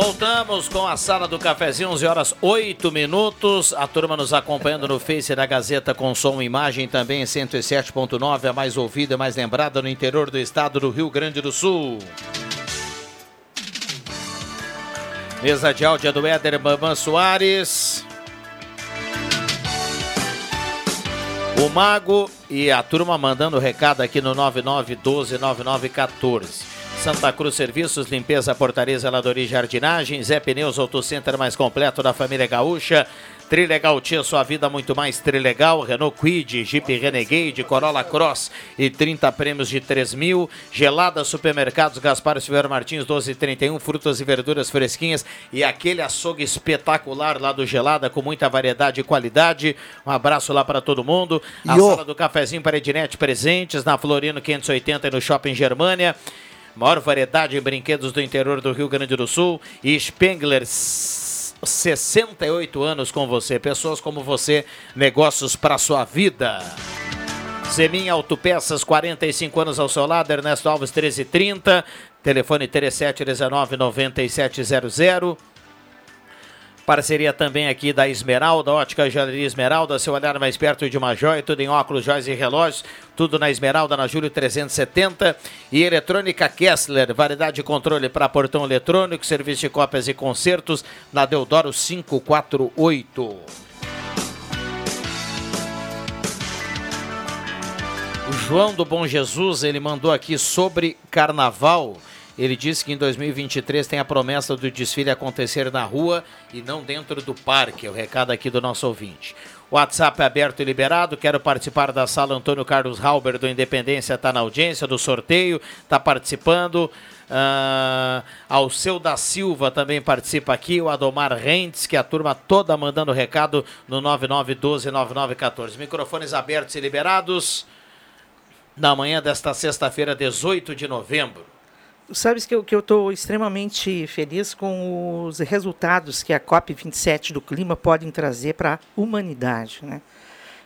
Voltamos com a sala do cafezinho, 11 horas 8 minutos. A turma nos acompanhando no Face da Gazeta com som e imagem também em 107.9, a mais ouvida e mais lembrada no interior do estado do Rio Grande do Sul. Mesa de áudio é do Éder Bambam Soares. O Mago e a turma mandando recado aqui no 99129914. Santa Cruz Serviços, limpeza, portaria, zeladoria e jardinagem. Zé Pneus, Autocenter mais completo da família gaúcha. Trilegal Tia, sua vida muito mais Trilegal. Renault Quid, Jeep Renegade, Corolla Cross e 30 prêmios de 3 mil. Gelada Supermercados, Gaspar Silveira Martins, 1231. Frutas e verduras fresquinhas e aquele açougue espetacular lá do Gelada com muita variedade e qualidade. Um abraço lá para todo mundo. A Yo. sala do cafezinho para Ednet presentes na Florino 580 e no Shopping Germânia. Maior variedade em brinquedos do interior do Rio Grande do Sul. E Spengler 68 anos com você. Pessoas como você, negócios para sua vida. Zemin Autopeças, 45 anos ao seu lado, Ernesto Alves 1330, telefone 3719 9700. Parceria também aqui da Esmeralda, Ótica Joalheria Esmeralda, seu olhar mais perto de uma joia, tudo em óculos, joias e relógios, tudo na Esmeralda, na Júlio 370. E Eletrônica Kessler, variedade de controle para portão eletrônico, serviço de cópias e concertos, na Deodoro 548. O João do Bom Jesus, ele mandou aqui sobre carnaval. Ele disse que em 2023 tem a promessa do desfile acontecer na rua e não dentro do parque. É o recado aqui do nosso ouvinte. WhatsApp é aberto e liberado. Quero participar da sala. Antônio Carlos Halber do Independência está na audiência do sorteio, está participando. Uh, Alceu da Silva também participa aqui. O Adomar Rentes, que a turma toda mandando recado no 9912-9914. Microfones abertos e liberados na manhã desta sexta-feira, 18 de novembro. Sabes que eu estou extremamente feliz com os resultados que a COP27 do clima podem trazer para a humanidade. Né?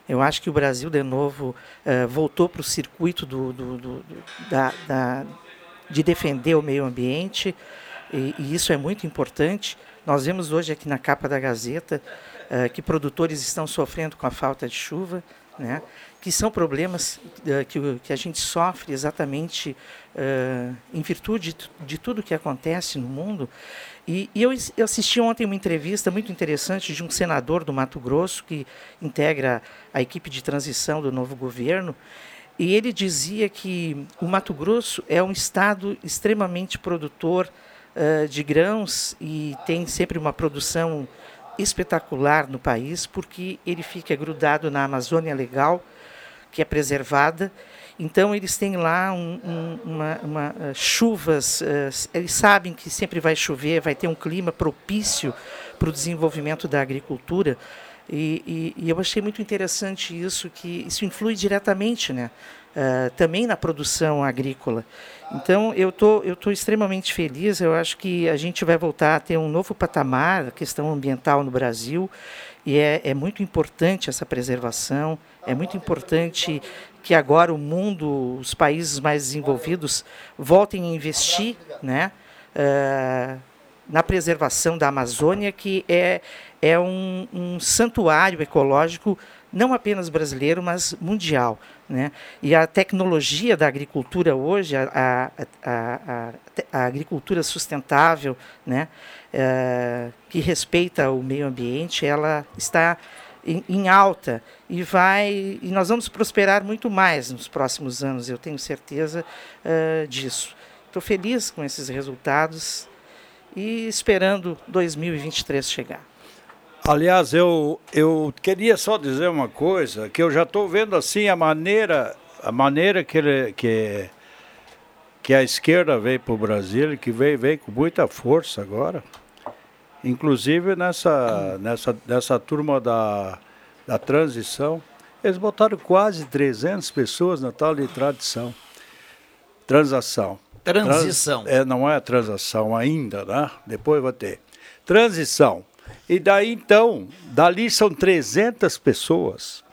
Eu acho que o Brasil, de novo, uh, voltou para o circuito do, do, do, da, da, de defender o meio ambiente, e, e, isso é muito importante. Nós vemos hoje aqui na capa da Gazeta uh, que produtores estão sofrendo com a falta de chuva, né? Que são problemas uh, que, que a gente sofre exatamente uh, em virtude de, de tudo que acontece no mundo. E, e eu, eu, assisti ontem uma entrevista muito interessante de um senador do Mato Grosso que integra a equipe de transição do novo governo. E ele dizia que o Mato Grosso é um estado extremamente produtor uh, de grãos e tem sempre uma produção espetacular no país, porque ele fica grudado na Amazônia Legal, que é preservada. Então eles têm lá um, um, uma, uma, uh, chuvas, uh, eles sabem que sempre vai chover, vai ter um clima propício para o desenvolvimento da agricultura. E, e, e, eu achei muito interessante isso, que isso influi diretamente né, uh, também na produção agrícola. Então, eu tô, estou tô extremamente feliz, eu acho que a gente vai voltar a ter um novo patamar, a questão ambiental no Brasil, e é, é muito importante essa preservação, é muito importante que agora o mundo, os países mais desenvolvidos, voltem a investir né, uh, na preservação da Amazônia, que é, é um, um santuário ecológico não apenas brasileiro, mas mundial. Né? E a tecnologia da agricultura hoje, a, a, a, a agricultura sustentável, né? É, que respeita o meio ambiente, ela está em, em, alta e vai e nós vamos prosperar muito mais nos próximos anos, eu tenho certeza uh, disso. Estou feliz com esses resultados e esperando 2023 chegar. Aliás, eu, eu queria só dizer uma coisa, que eu já estou vendo assim a maneira, a maneira que, ele, que, que a esquerda veio para o Brasil, que veio, veio com muita força agora. Inclusive nessa, nessa, nessa turma da, da transição, eles botaram quase 300 pessoas na tal de tradição. Transação. Transição. Trans, é, não é transação ainda, né? Depois vai ter. Transição e daí então, dali são 300 pessoas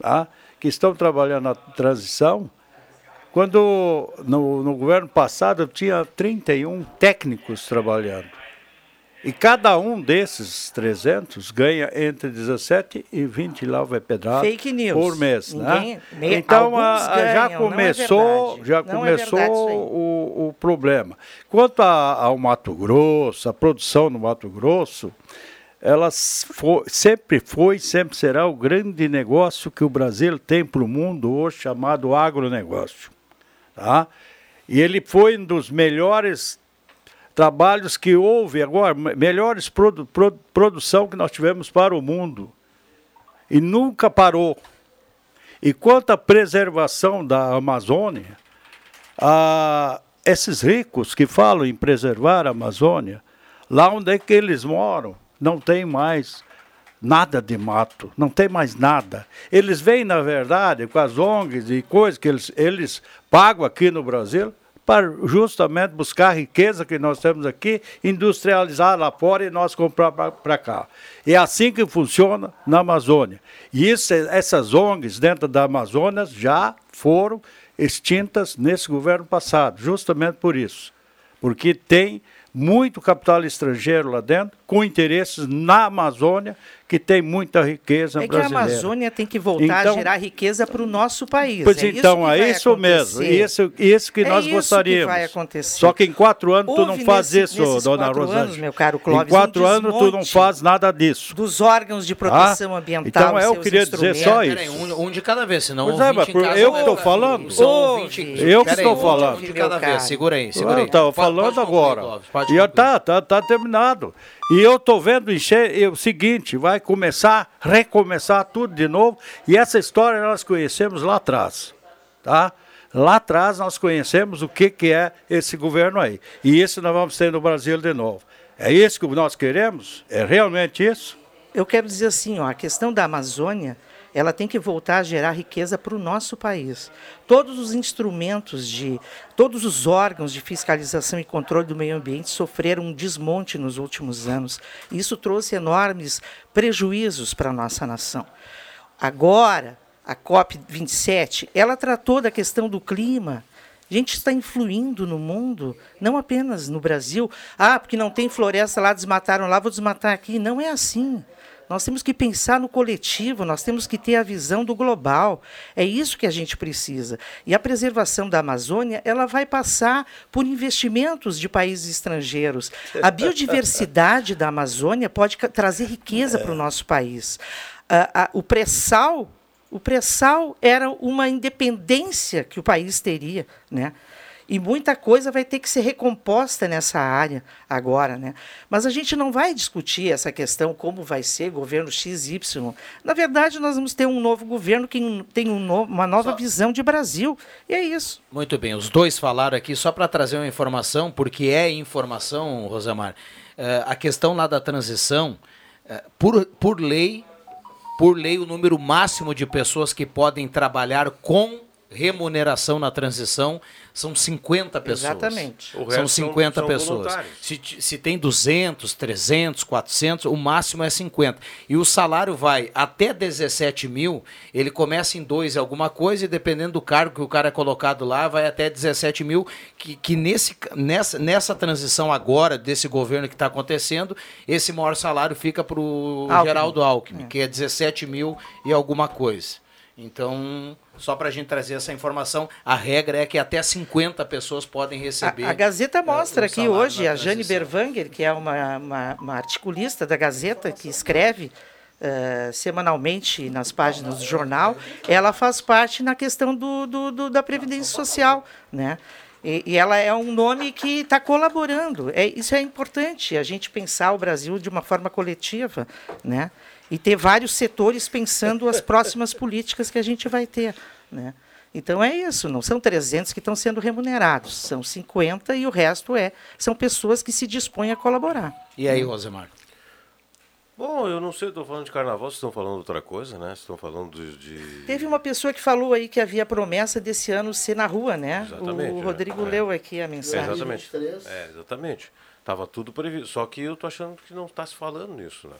tá, que estão trabalhando na transição. Quando no, no governo passado tinha 31 técnicos trabalhando. E cada um desses 300 ganha entre 17 e 20 lá vai pedrada por mês, né? Ninguém, né? Então a, a, já ganham, começou, é já não começou é o, o problema. Quanto a, ao Mato Grosso, a produção no Mato Grosso, ela for, sempre foi, sempre será o grande negócio que o Brasil tem para o mundo hoje, chamado agronegócio. Tá? E ele foi um dos melhores trabalhos que houve agora, melhores produ, produ, produção que nós tivemos para o mundo. E nunca parou. E quanto à preservação da Amazônia, a, esses ricos que falam em preservar a Amazônia, lá onde é que eles moram, não tem mais nada de mato, não tem mais nada. Eles vêm, na verdade, com as ONGs e coisas que eles, eles pagam aqui no Brasil para justamente buscar a riqueza que nós temos aqui, industrializar lá fora e nós comprar para cá. É assim que funciona na Amazônia. E isso, essas ONGs dentro da Amazônia já foram extintas nesse governo passado, justamente por isso. Porque tem muito capital estrangeiro lá dentro, com interesses na Amazônia, que tem muita riqueza é brasileira. que a Amazônia tem que voltar então, a gerar riqueza para o nosso país. Pois é então, é isso, isso mesmo. Isso, isso que é nós isso gostaríamos. Que vai acontecer. Só que em quatro anos Houve tu não faz nesse, isso, dona Rosângela. anos, meu caro Clóvis, em quatro um anos tu não faz nada disso. Dos órgãos de proteção ah? ambiental. Então eu queria dizer só isso. Peraí, um, um, de cada vez, senão pois é, mas por, eu que estou falando. eu que estou falando. Um de cada vez, segura aí, segura aí. Eu estava falando agora. E tá, tá, tá terminado. E eu estou vendo encher, o seguinte, vai começar, recomeçar tudo de novo. E essa história nós conhecemos lá atrás, tá? Lá atrás nós conhecemos o que, que é esse governo aí. E isso nós vamos ter no Brasil de novo. É isso que nós queremos? É realmente isso? Eu quero dizer assim, ó, a questão da Amazônia, ela tem que voltar a gerar riqueza para o nosso país. Todos os instrumentos de, todos os órgãos de fiscalização e controle do meio ambiente sofreram um desmonte nos últimos anos. Isso trouxe enormes prejuízos para a nossa nação. Agora, a COP27, ela tratou da questão do clima. A gente está influindo no mundo, não apenas no Brasil. Ah, porque não tem floresta lá, desmataram lá, vou desmatar aqui. Não é assim. Nós temos que pensar no coletivo, nós temos que ter a visão do global. É isso que a gente precisa. E a preservação da Amazônia, ela vai passar por investimentos de países estrangeiros. A biodiversidade da Amazônia pode trazer riqueza para o nosso país. o pré-sal, o pré-sal era uma independência que o país teria, né? E muita coisa vai ter que ser recomposta nessa área agora, né? Mas a gente não vai discutir essa questão como vai ser governo XY. Na verdade, nós vamos ter um novo governo que tem um no, uma nova só... visão de Brasil. E é isso. Muito bem, os dois falaram aqui só para trazer uma informação, porque é informação, Rosamar. Uh, a questão lá da transição, uh, por, por lei, por lei, o número máximo de pessoas que podem trabalhar com remuneração na transição são 50 pessoas. Exatamente. são 50 são, pessoas. se, se tem 200, 300, 400, o máximo é 50. E o salário vai até 17 mil, ele começa em 2 alguma coisa, e dependendo do cargo que o cara é colocado lá, vai até 17 mil, que, que nesse, nessa, nessa transição agora, desse governo que está acontecendo, esse maior salário fica para o Geraldo Alckmin, é. que é 17 mil e alguma coisa. Então, só para a gente trazer essa informação, a regra é que até 50 pessoas podem receber. A, a Gazeta mostra aqui hoje, a Jane Berwanger, que é uma, uma, uma, articulista da Gazeta, que escreve uh, semanalmente nas páginas do jornal, ela faz parte na questão do, do, do da Previdência Social. Né? E, e ela é um nome que está colaborando. É, isso é importante, a gente pensar o Brasil de uma forma coletiva. Né? E ter vários setores pensando as próximas políticas que a gente vai ter. Né? Então é isso, não são 300 que estão sendo remunerados, são 50 e o resto é são pessoas que se dispõem a colaborar. E aí, Rosemar? Bom, eu não sei, estou falando de carnaval, vocês estão falando outra coisa, né? Vocês estão falando de, de, Teve uma pessoa que falou aí que havia promessa desse ano ser na rua, né? Exatamente. O Rodrigo é. leu aqui a mensagem. É, exatamente. É, exatamente. Estava tudo previsto. Só que eu estou achando que não está se falando nisso, né?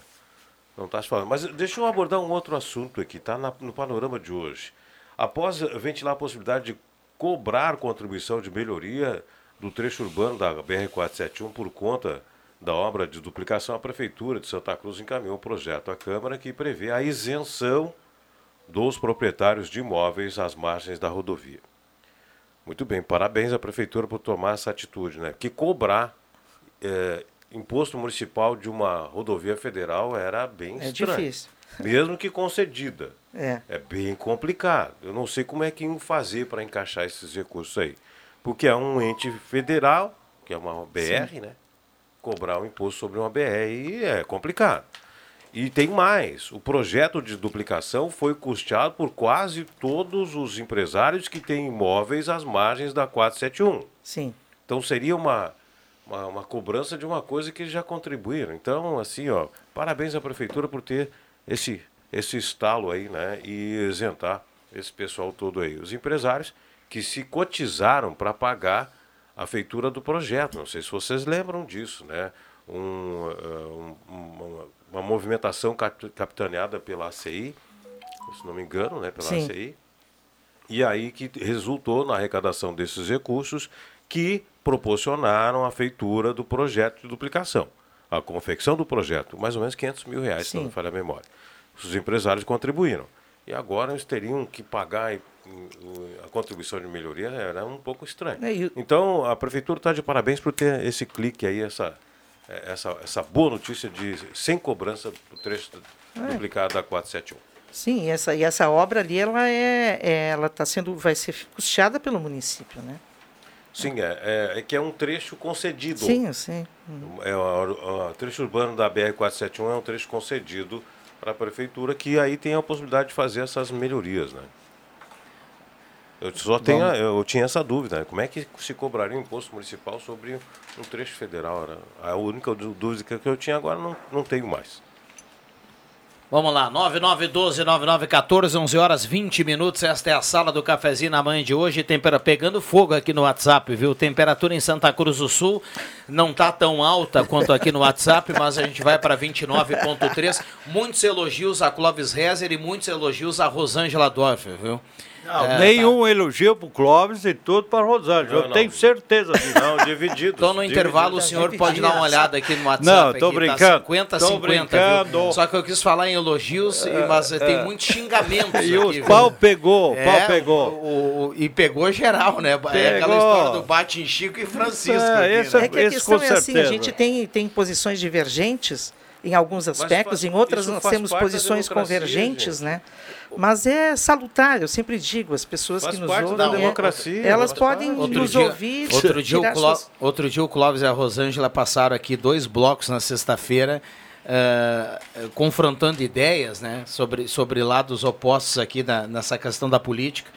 Não está se falando. Mas deixa eu abordar um outro assunto aqui, tá no panorama de hoje. Após ventilar a possibilidade de cobrar contribuição de melhoria do trecho urbano da BR-471 por conta da obra de duplicação, a Prefeitura de Santa Cruz encaminhou um projeto à Câmara que prevê a isenção dos proprietários de imóveis às margens da rodovia. Muito bem, parabéns à Prefeitura por tomar essa atitude, né? Que cobrar é, imposto municipal de uma rodovia federal era bem é estranho. difícil. Mesmo que concedida. É. É bem complicado. Eu não sei como é que iam fazer para encaixar esses recursos aí. Porque é um ente federal, que é uma BR, Sim. né? Cobrar um imposto sobre uma BR é complicado. E tem mais. O projeto de duplicação foi custeado por quase todos os empresários que têm imóveis às margens da 471. Sim. Então seria uma uma, uma, cobrança de uma coisa que eles já contribuíram. Então, assim, ó, parabéns à prefeitura por ter esse, esse estalo aí, né? E isentar esse pessoal todo aí. Os empresários que se cotizaram para pagar a feitura do projeto. Não sei se vocês lembram disso, né? Um, uh, um, uma, uma, movimentação cap capitaneada pela ACI, se não me engano, né? Pela Sim. ACI. E aí que resultou na arrecadação desses recursos que proporcionaram a feitura do projeto de duplicação, a confecção do projeto, mais ou menos 500 mil reais, se não Sim. me falha a memória. Os empresários contribuíram. E agora eles teriam que pagar a contribuição de melhoria, era um pouco estranho. É, Então, a prefeitura está de parabéns por ter esse clique aí, essa, eh, essa, essa boa notícia de sem cobrança do trecho É. duplicado da 471. Sim, e essa, e essa obra ali, ela é, é- ela está sendo, vai ser custeada pelo município, né? Sim, é, é, é que é um trecho concedido. Sim, sei. Uhum. É, o, o trecho urbano da BR-471 é um trecho concedido para a prefeitura, que aí tem a possibilidade de fazer essas melhorias, né? Eu só tenho, eu tinha essa dúvida, né? como é que se cobraria um imposto municipal sobre um trecho federal? Era a única dú- dúvida que eu tinha agora não, não tenho mais. Vamos lá, 9912-9914, 11 horas 20 minutos. Esta é a sala do cafezinho na manhã de hoje. Tempera pegando fogo aqui no WhatsApp, viu? Temperatura em Santa Cruz do Sul não tá tão alta quanto aqui no WhatsApp, mas a gente vai para 29,3. Muitos elogios a Clóvis Rezer e muitos elogios a Rosângela Dorfer, viu? Não, É, nenhum elogio pro Clóvis e tudo para Rosângela. Não, Eu não. tenho certeza disso. Não, dividido. Então, no intervalo, o senhor pode dar uma olhada aqui no WhatsApp. Não, tô aqui, brincando. Tá 50 Tô 50, brincando. viu? Só que eu quis falar em elogios, e- mas É, tem é. muitos xingamentos E o aqui, viu? pau pegou, o É, pau pegou. o- o- e pegou geral, né? É aquela Pegou. história do bate em Chico e Francisco. É, aqui, esse né? É que a questão é assim, a gente tem, tem posições divergentes em alguns aspectos, faz- em outras nós temos posições convergentes, né? Mas é salutar, eu sempre digo, as pessoas Faz que nos parte ouvem, da é, democracia, elas faz podem Outro nos dia, ouvir, outro, dia o Cló- suas- outro dia o Clóvis e a Rosângela passaram aqui dois blocos na sexta-feira, eh, confrontando ideias né, sobre, sobre lados opostos aqui na- nessa questão da política.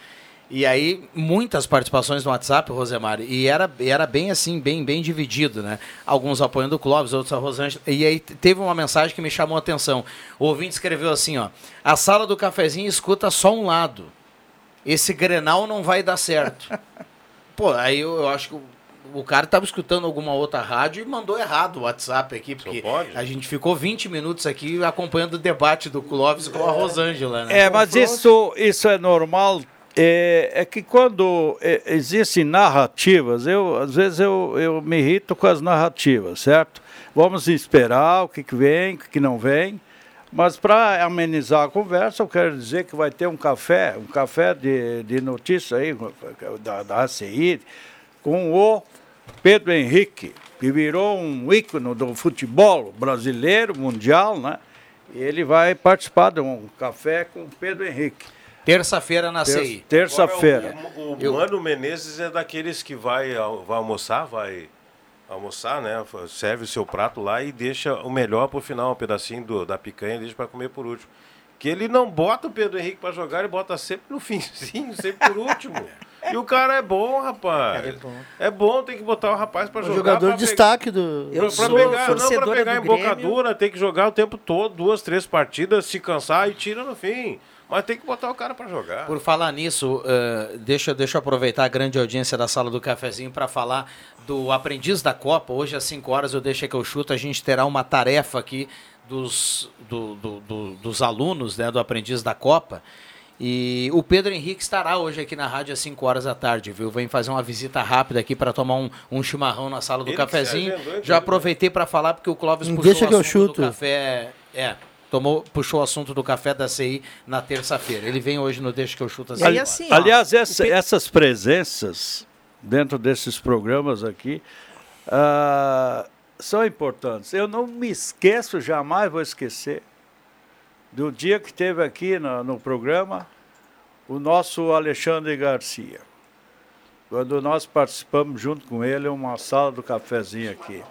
E aí, muitas participações no WhatsApp, Rosemar, e era, e era bem assim, bem, bem dividido, né? Alguns apoiando o Clóvis, outros a Rosângela. E aí teve uma mensagem que me chamou a atenção. O ouvinte escreveu assim, ó. A sala do cafezinho escuta só um lado. Esse Grenal não vai dar certo. Pô, aí eu, eu acho que o, o cara estava escutando alguma outra rádio e mandou errado o WhatsApp aqui, porque a gente ficou 20 minutos aqui acompanhando o debate do Clóvis com a Rosângela, né? É, mas isso, isso é normal. É, é que quando é, existem narrativas, eu às vezes eu, eu me irrito com as narrativas, certo? Vamos esperar o que, que vem, o que, que não vem. Mas para amenizar a conversa, eu quero dizer que vai ter um café, um café de, de notícia aí da, da ACI, com o Pedro Henrique, que virou um ícone do futebol brasileiro, mundial, né? E ele vai participar de um café com o Pedro Henrique. Terça-feira na Ter- CI. Terça-feira. O, o Mano Menezes é daqueles que vai, vai almoçar, vai almoçar, né? Serve o seu prato lá e deixa o melhor pro final, um pedacinho do- da picanha e deixa para comer por último. Que ele não bota o Pedro Henrique para jogar, ele bota sempre no finzinho, sempre por último. E o cara é bom, rapaz. É bom. É bom, tem que botar o rapaz para O jogar. jogador pra de destaque do. Pra, pra pegar, não pra pegar em bocadura, tem que jogar o tempo todo, duas, três partidas, se cansar e tira no fim. Mas tem que botar o cara para jogar. Por falar nisso, eh, deixa, deixa eu aproveitar a grande audiência da sala do cafezinho para falar do aprendiz da Copa. Hoje às 5 horas eu deixei que eu chuto, a gente terá uma tarefa aqui dos, do- do- do- dos alunos né, do aprendiz da Copa. E o Pedro Henrique estará hoje aqui na rádio às 5 horas da tarde, viu? Vem fazer uma visita rápida aqui para tomar um, um chimarrão na sala do Ele cafezinho. Já aproveitei para falar porque o Clóvis puxou Deixa o que eu chuto. do café. É, tomou, puxou o assunto do café da CI na terça-feira. Ele vem hoje no Deixa que eu chuto Ali- 5 horas. aliás, essa- essas presenças dentro desses programas aqui ah, são importantes. Eu não me esqueço, jamais vou esquecer, do dia que teve aqui no, no programa o nosso Alexandre Garcia. Quando nós participamos junto com ele uma sala do cafezinho aqui.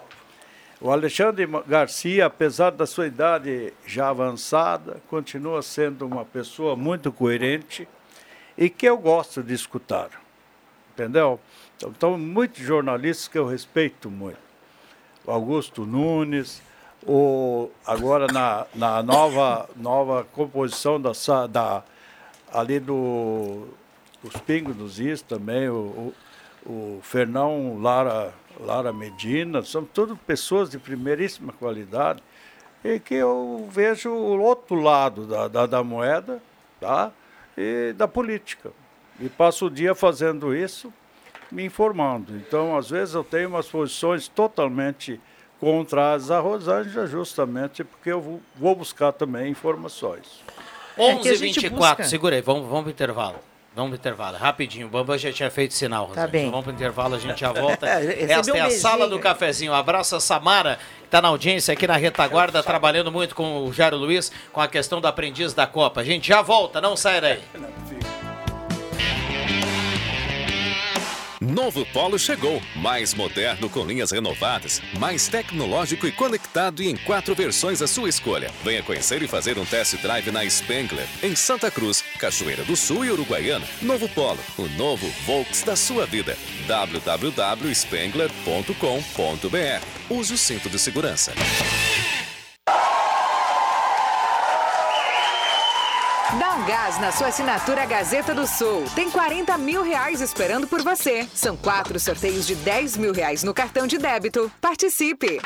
O Alexandre Garcia, apesar da sua idade já avançada, continua sendo uma pessoa muito coerente e que eu gosto de escutar. Entendeu? Então, então muitos jornalistas que eu respeito muito. O Augusto Nunes, o, agora na, na nova, nova composição da, da, ali do, dos Pingos dos Is também, o, o, o Fernão Lara, Lara Medina, são todas pessoas de primeiríssima qualidade e que eu vejo o outro lado da, da, da moeda tá? e da política. E passo o dia fazendo isso, me informando. Então, às vezes, eu tenho umas posições totalmente contrárias à Rosângela, justamente porque eu vou buscar também informações. 11 h 24 segura aí, vamos, vamos para o intervalo. Vamos para o intervalo, rapidinho. O Bambam já tinha feito sinal, Rosângela. Tá bem. Vamos para o intervalo, a gente já volta. Recebeu Esta é a sala do cafezinho. Abraço a Samara, que está na audiência aqui na retaguarda, trabalhando muito com o Jairo Luiz, com a questão do aprendiz da Copa. A gente já volta, não sai daí. Novo Polo chegou, mais moderno com linhas renovadas, mais tecnológico e conectado e em quatro versões à sua escolha. Venha conhecer e fazer um test drive na Spengler, em Santa Cruz, Cachoeira do Sul e Uruguaiana. Novo Polo, o novo Volks da sua vida. www.spengler.com.br. Use o cinto de segurança. Gás na sua assinatura Gazeta do Sul. Tem 40 mil reais esperando por você. São quatro sorteios de 10 mil reais no cartão de débito. Participe!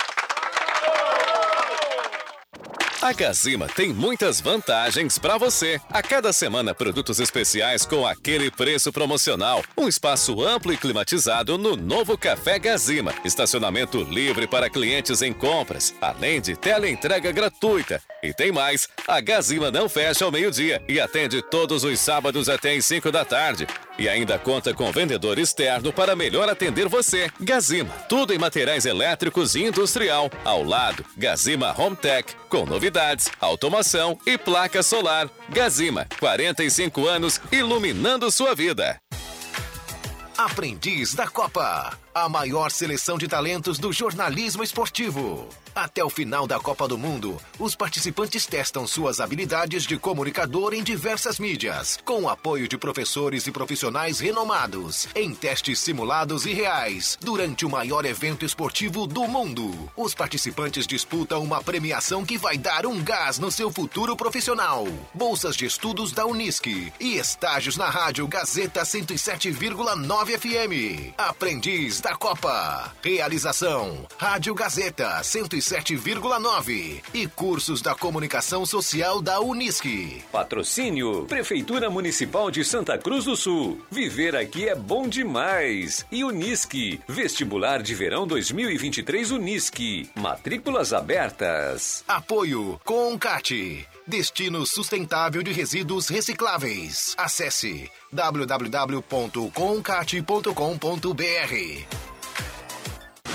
A Gazima tem muitas vantagens para você. A cada semana, produtos especiais com aquele preço promocional. Um espaço amplo e climatizado no novo Café Gazima. Estacionamento livre para clientes em compras, além de teleentrega gratuita. E tem mais, a Gazima não fecha ao meio-dia e atende todos os sábados até às 5 da tarde. E ainda conta com vendedor externo para melhor atender você. Gazima, tudo em materiais elétricos e industrial. Ao lado, Gazima Home Tech, com novidades, automação e placa solar. Gazima, 45 anos iluminando sua vida. Aprendiz da Copa. A maior seleção de talentos do jornalismo esportivo. Até o final da Copa do Mundo, os participantes testam suas habilidades de comunicador em diversas mídias, com o apoio de professores e profissionais renomados, em testes simulados e reais, durante o maior evento esportivo do mundo. Os participantes disputam uma premiação que vai dar um gás no seu futuro profissional. Bolsas de estudos da Unisque e estágios na Rádio Gazeta 107,9 FM. Aprendiz da Copa. Realização: Rádio Gazeta 107,9 e cursos da comunicação social da Unisque. Patrocínio Prefeitura Municipal de Santa Cruz do Sul. Viver aqui é bom demais. E Unisque, Vestibular de Verão 2023 Unisque. Matrículas abertas. Apoio Concat. Destino sustentável de resíduos recicláveis. Acesse www.concat.com.br.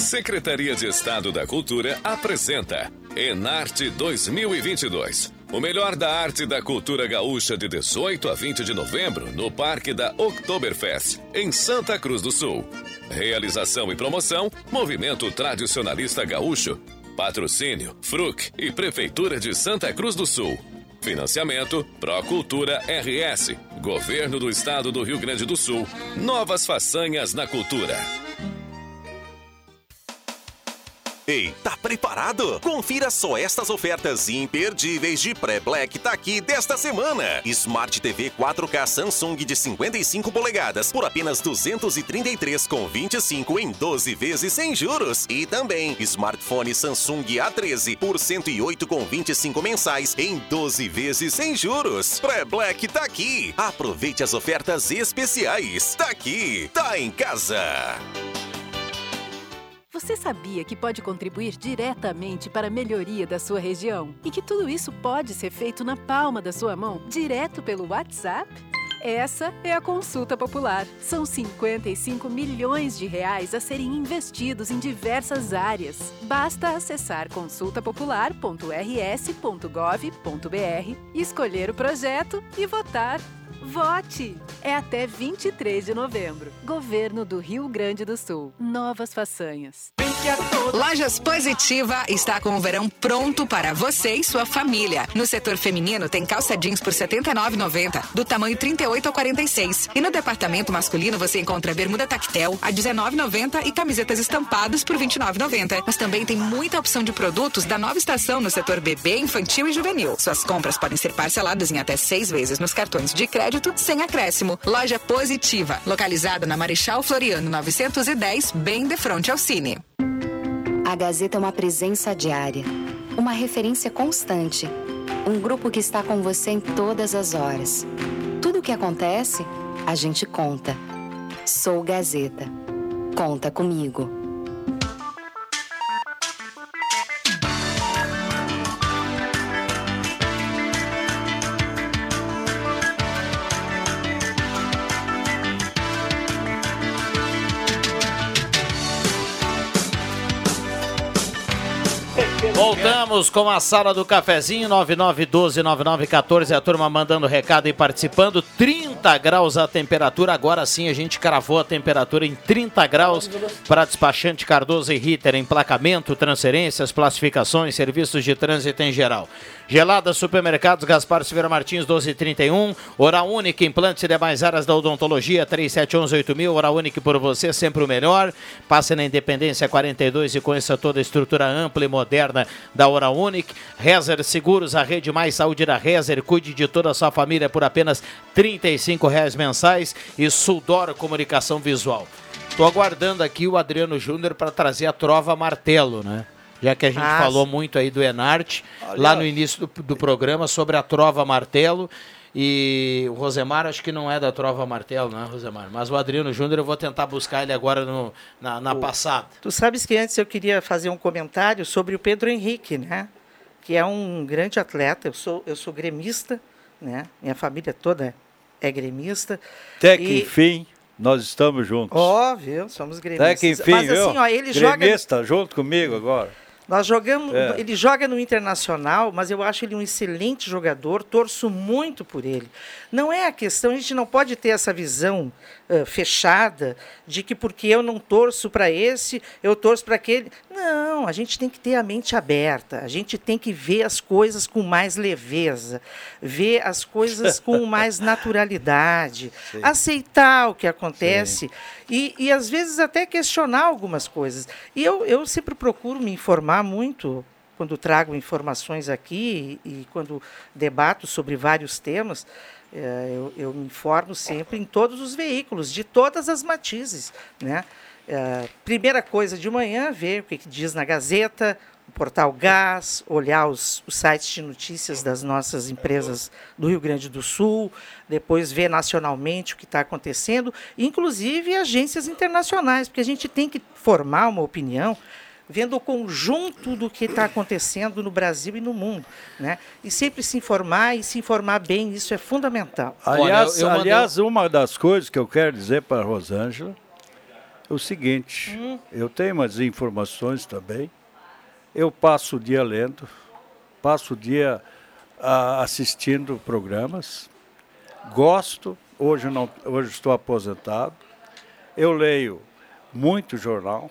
Secretaria de Estado da Cultura apresenta Enarte 2022. O melhor da arte e da cultura gaúcha de 18 a 20 de novembro no Parque da Oktoberfest, em Santa Cruz do Sul. Realização e promoção: Movimento Tradicionalista Gaúcho. Patrocínio: Fruc e Prefeitura de Santa Cruz do Sul. Financiamento: Procultura RS. Governo do Estado do Rio Grande do Sul. Novas façanhas na cultura. Ei, tá preparado? Confira só estas ofertas imperdíveis de pré-black tá aqui desta semana. Smart TV 4K Samsung de 55 polegadas por apenas 233 com 25 em 12 vezes sem juros. E também smartphone Samsung A13 por 108 com 25 mensais em 12 vezes sem juros. Pré-black tá aqui. Aproveite as ofertas especiais. Tá aqui, tá em casa. Você sabia que pode contribuir diretamente para a melhoria da sua região? E que tudo isso pode ser feito na palma da sua mão, direto pelo WhatsApp? Essa é a consulta popular. São 55 milhões de reais a serem investidos em diversas áreas. Basta acessar consultapopular.rs.gov.br, escolher o projeto e votar. Vote! É até 23 de novembro. Governo do Rio Grande do Sul. Novas façanhas. Lojas Positiva está com o verão pronto para você e sua família. No setor feminino tem calça jeans por R$ 79,90, do tamanho 38 ao 46. E no departamento masculino você encontra bermuda tactel a R$ 19,90 e camisetas estampadas por R$ 29,90. Mas também tem muita opção de produtos da nova estação no setor bebê, infantil e juvenil. Suas compras podem ser parceladas em até seis vezes nos cartões de crédito sem acréscimo. Loja Positiva, localizada na Marechal Floriano 910, bem de frente ao Cine. A Gazeta é uma presença diária, uma referência constante, um grupo que está com você em todas as horas. Tudo o que acontece, a gente conta. Sou Gazeta. Conta comigo. Voltamos com a sala do cafezinho 99129914, a turma mandando recado e participando. 30 graus a temperatura, agora sim a gente cravou a temperatura em 30 graus para despachante Cardoso e Ritter, emplacamento, transferências, classificações, serviços de trânsito em geral. Gelada Supermercados Gaspar Silveira Martins 1231, Hora Única, implantes e demais áreas da odontologia 37118000, Hora Única por você, sempre o melhor. Passe na Independência 42 e conheça toda a estrutura ampla e moderna da Hora Única. Rezer Seguros, a rede mais saúde da Rezer, cuide de toda a sua família por apenas 35 reais mensais e Suldor Comunicação Visual. Estou aguardando aqui o Adriano Júnior para trazer a trova martelo, né? Já que a gente Ah, falou muito aí do Enarte, lá no início do, do programa, sobre a trova martelo. E o Rosemar acho que não é da trova martelo, né, Rosemar? Mas o Adriano Júnior eu vou tentar buscar ele agora no, na, na passada. Tu sabes que antes eu queria fazer um comentário sobre o Pedro Henrique, né? Que é um grande atleta. Eu sou, eu sou gremista, né? Minha família toda é gremista. Até que E- enfim, nós estamos juntos. Ó, viu? Somos gremistas. Até que enfim, Mas assim, viu? ó, ele joga. Gremista junto comigo agora. Nós jogamos, É. ele joga no Internacional, mas eu acho ele um excelente jogador, torço muito por ele. Não é a questão, a gente não pode ter essa visão eh, fechada de que porque eu não torço para esse, eu torço para aquele. Não, a gente tem que ter a mente aberta, a gente tem que ver as coisas com mais leveza, ver as coisas com mais naturalidade, Sim. aceitar o que acontece e, e às vezes até questionar algumas coisas. E eu, eu sempre procuro me informar muito quando trago informações aqui e, e quando debato sobre vários temas. eh, eu, eu me informo sempre em todos os veículos, de todas as matizes. Né? Eh, primeira coisa de manhã, ver o que, que diz na Gazeta, o portal Gás, olhar os, os sites de notícias das nossas empresas do Rio Grande do Sul, depois ver nacionalmente o que está acontecendo, inclusive agências internacionais, porque a gente tem que formar uma opinião vendo o conjunto do que está acontecendo no Brasil e no mundo, né? E sempre se informar e se informar bem, isso é fundamental. Aliás, eu mandei- aliás, uma das coisas que eu quero dizer para a Rosângela é o seguinte: Hum. eu tenho umas informações também. Eu passo o dia lendo, passo o dia ah, assistindo programas, gosto. Hoje eu não, hoje estou aposentado. Eu leio muito jornal,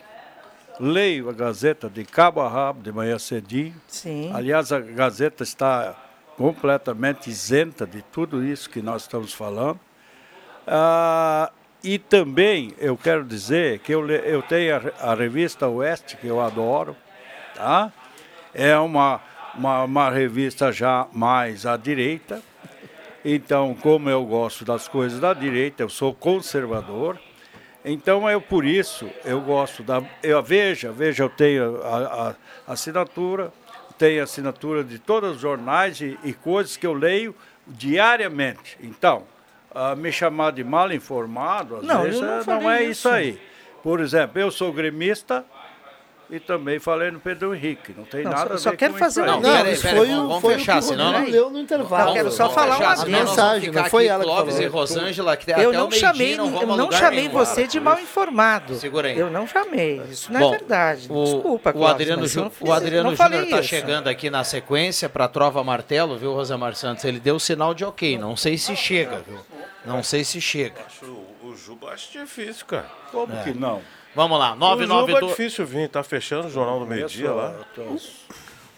leio a Gazeta de cabo a rabo de manhã cedinho. Sim. Aliás, a Gazeta está completamente isenta de tudo isso que nós estamos falando. Ah, e também eu quero dizer que eu, eu tenho a, a revista Oeste, que eu adoro. Tá? É uma, uma, uma revista já mais à direita. Então, como eu gosto das coisas da direita, eu sou conservador. Então, eu por isso, eu gosto da. Eu, veja, veja, eu tenho a, a assinatura, tenho assinatura de todos os jornais e, e coisas que eu leio diariamente. Então, ah, me chamar de mal informado, às Não, vezes, não eh, não, é isso. isso aí. Por exemplo, eu sou gremista e também falei no Pedro Henrique. Não tem Não, nada só- a só ver quero com fazer Não, peraí, peraí, foi, vamos- o- vamos foi fechar, o que o senão- Rodrigo leu no intervalo. Eu quero só falar fechar, uma senão mensagem, não foi ela que Clóvis falou. e Rosângela, que Eu até o não chamei, não eu não chamei nenhum. você de mal informado. Segura aí. Eu não chamei. Isso não Bom, é verdade. O, Desculpa, o Clóvis, Adriano, mas eu Ju- não o Adriano não Júnior está chegando aqui na sequência para a Trova Martelo, viu, Rosemar Santos? Ele deu o sinal de ok, não sei se chega, viu? Não sei se chega. Acho, o Juba acho difícil, cara. Como É. que não? Vamos lá, O Juba é 992 difícil vir, tá fechando o Jornal do Meio-Dia lá.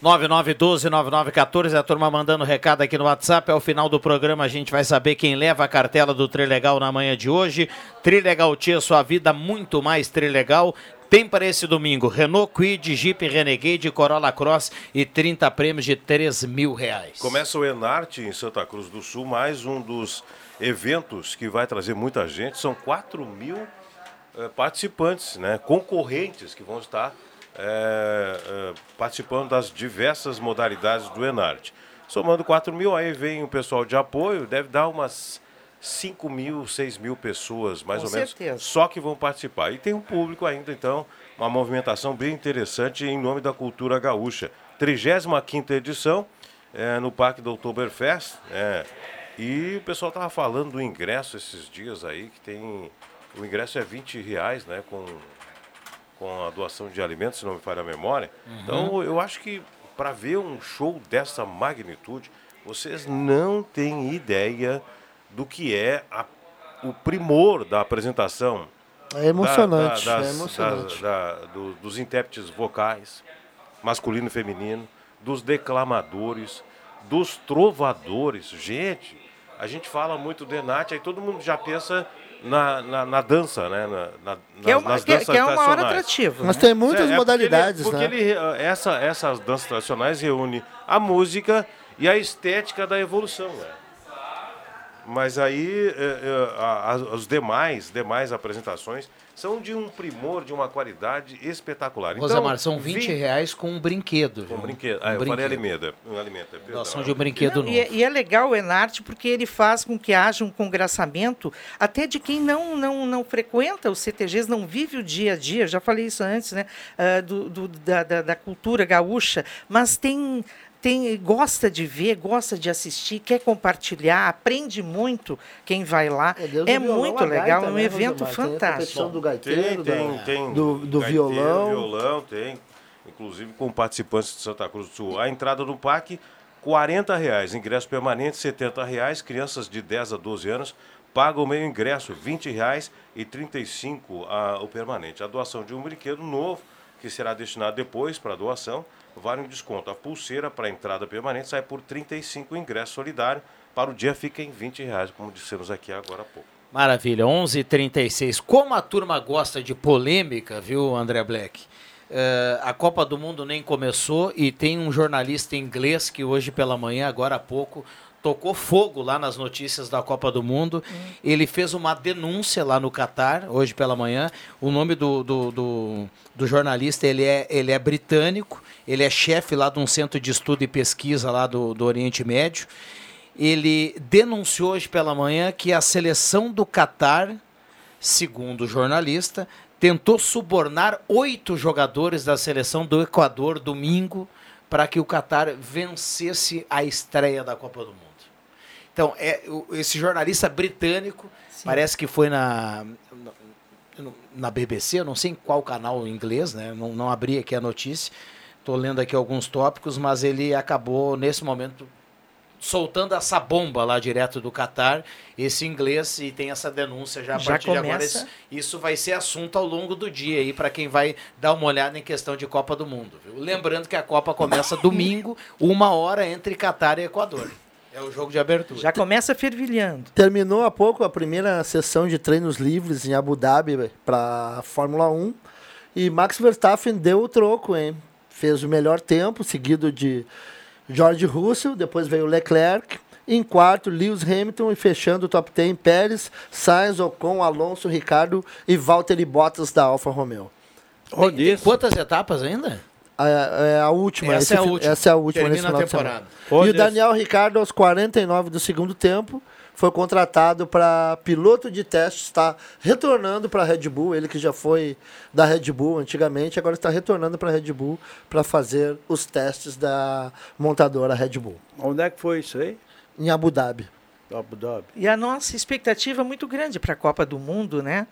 9912-9914, a turma mandando recado aqui no WhatsApp. Ao final do programa a gente vai saber quem leva a cartela do Trilegal na manhã de hoje. Trilegal Tia, sua vida muito mais Trilegal. Tem para esse domingo Renault Kwid, Jeep Renegade, Corolla Cross e 30 prêmios de 3 mil reais. Começa o Enarte em Santa Cruz do Sul, mais um dos eventos que vai trazer muita gente. São 4 mil eh, participantes, né, concorrentes que vão estar eh, participando das diversas modalidades do Enarte. Somando 4 mil, aí vem o pessoal de apoio, deve dar umas 5 mil, 6 mil pessoas, mais Com ou menos, certeza. só que vão participar. E tem um público ainda, então, uma movimentação bem interessante em nome da cultura gaúcha. 35ª edição, é, no Parque do Oktoberfest. É, e o pessoal estava falando do ingresso esses dias aí, que tem... O ingresso é 20 reais, né, com, com a doação de alimentos, se não me falha a memória. Uhum. Então, eu acho que para ver um show dessa magnitude, vocês não têm ideia do que é a- o primor da apresentação. É emocionante, da- é das- emocionante. da- da- do- dos intérpretes vocais, masculino e feminino, dos declamadores, dos trovadores. Gente, a gente fala muito de Enate, aí todo mundo já pensa na, na, na dança, né? Na, na, Que é uma- nas que é- danças que é o maior tradicionais. atrativo, Mas né? tem muitas porque modalidades, ele, né? Porque ele, eh, essa, essas danças tradicionais reúne a música e a estética da evolução, né? Mas aí eh, eh, a- a- os demais, demais apresentações são de um primor, de uma qualidade espetacular. Então, Rosemar, são 20 vi- reais com um brinquedo. Com viu? brinquedo. Um Ah, eu falei brinquedo. alimenta. Um alimenta. perdão. Doação de um brinquedo Não, novo. e, é- e é legal o Enarte porque ele faz com que haja um congraçamento até de quem não, não, não frequenta os CTGs, não vive o dia a dia, já falei isso antes, né? ah, do, do- da, da, da cultura gaúcha, mas tem. Tem, gosta de ver, gosta de assistir, quer compartilhar, aprende muito quem vai lá. É, do violão, muito legal, é um né, evento? Tem fantástico. competição do Tem, gaiteiro, tem, da- tem. do, do gaiteiro, violão. violão, tem. Inclusive com participantes de Santa Cruz do Sul. A entrada no parque, 40 reais. Ingresso permanente, 70 reais. Crianças de 10 a 12 anos pagam o meio ingresso, 20 reais e 35 a, o permanente. A doação de um brinquedo novo, que será destinado depois para doação, vale um desconto. A pulseira para entrada permanente sai por 35 ingresso solidário. Para o dia fica em 20 reais, como dissemos aqui agora há pouco. Maravilha, 11:36. Como a turma gosta de polêmica, viu, André Black? Eh, a Copa do Mundo nem começou e tem um jornalista inglês que hoje pela manhã, agora há pouco, tocou fogo lá nas notícias da Copa do Mundo. Ele fez uma denúncia lá no Catar, hoje pela manhã. O nome do, do, do, do jornalista ele é, ele é britânico, ele é chefe lá de um centro de estudo e pesquisa lá do, do Oriente Médio. Ele denunciou hoje pela manhã que a seleção do Catar, segundo o jornalista, tentou subornar oito jogadores da seleção do Equador domingo para que o Catar vencesse a estreia da Copa do Mundo. Então, é, esse jornalista britânico, parece que foi na, na- na BBC, eu não sei em qual canal em inglês, né? não, não abri aqui a notícia, estou lendo aqui alguns tópicos, mas ele acabou, nesse momento, soltando essa bomba lá direto do Catar, esse inglês, e tem essa denúncia já a Já partir de agora. começa. Isso, isso vai ser assunto ao longo do dia aí para quem vai dar uma olhada em questão de Copa do Mundo. viu? Lembrando que a Copa começa domingo, uma hora entre Catar e Equador. É o jogo de abertura. Já começa fervilhando. Terminou há pouco a primeira sessão de treinos livres em Abu Dhabi para a Fórmula 1 e Max Verstappen deu o troco, hein? Fez o melhor tempo, seguido de George Russell, depois veio Leclerc, em quarto Lewis Hamilton e fechando o top 10 Pérez, Sainz, Ocon, Alonso, Ricardo e Valtteri Bottas da Alfa Romeo. Tem, tem quantas etapas ainda? A, é a última. Essa esse é a última. Essa é a última Termina nesse a temporada. semana. E o Daniel Ricardo, aos 49 do segundo tempo, foi contratado para piloto de teste, está retornando para a Red Bull, ele que já foi da Red Bull antigamente, agora está retornando para a Red Bull para fazer os testes da montadora Red Bull. Onde é que foi isso aí? Em Abu Dhabi. Abu Dhabi. E a nossa expectativa é muito grande para a Copa do Mundo, né?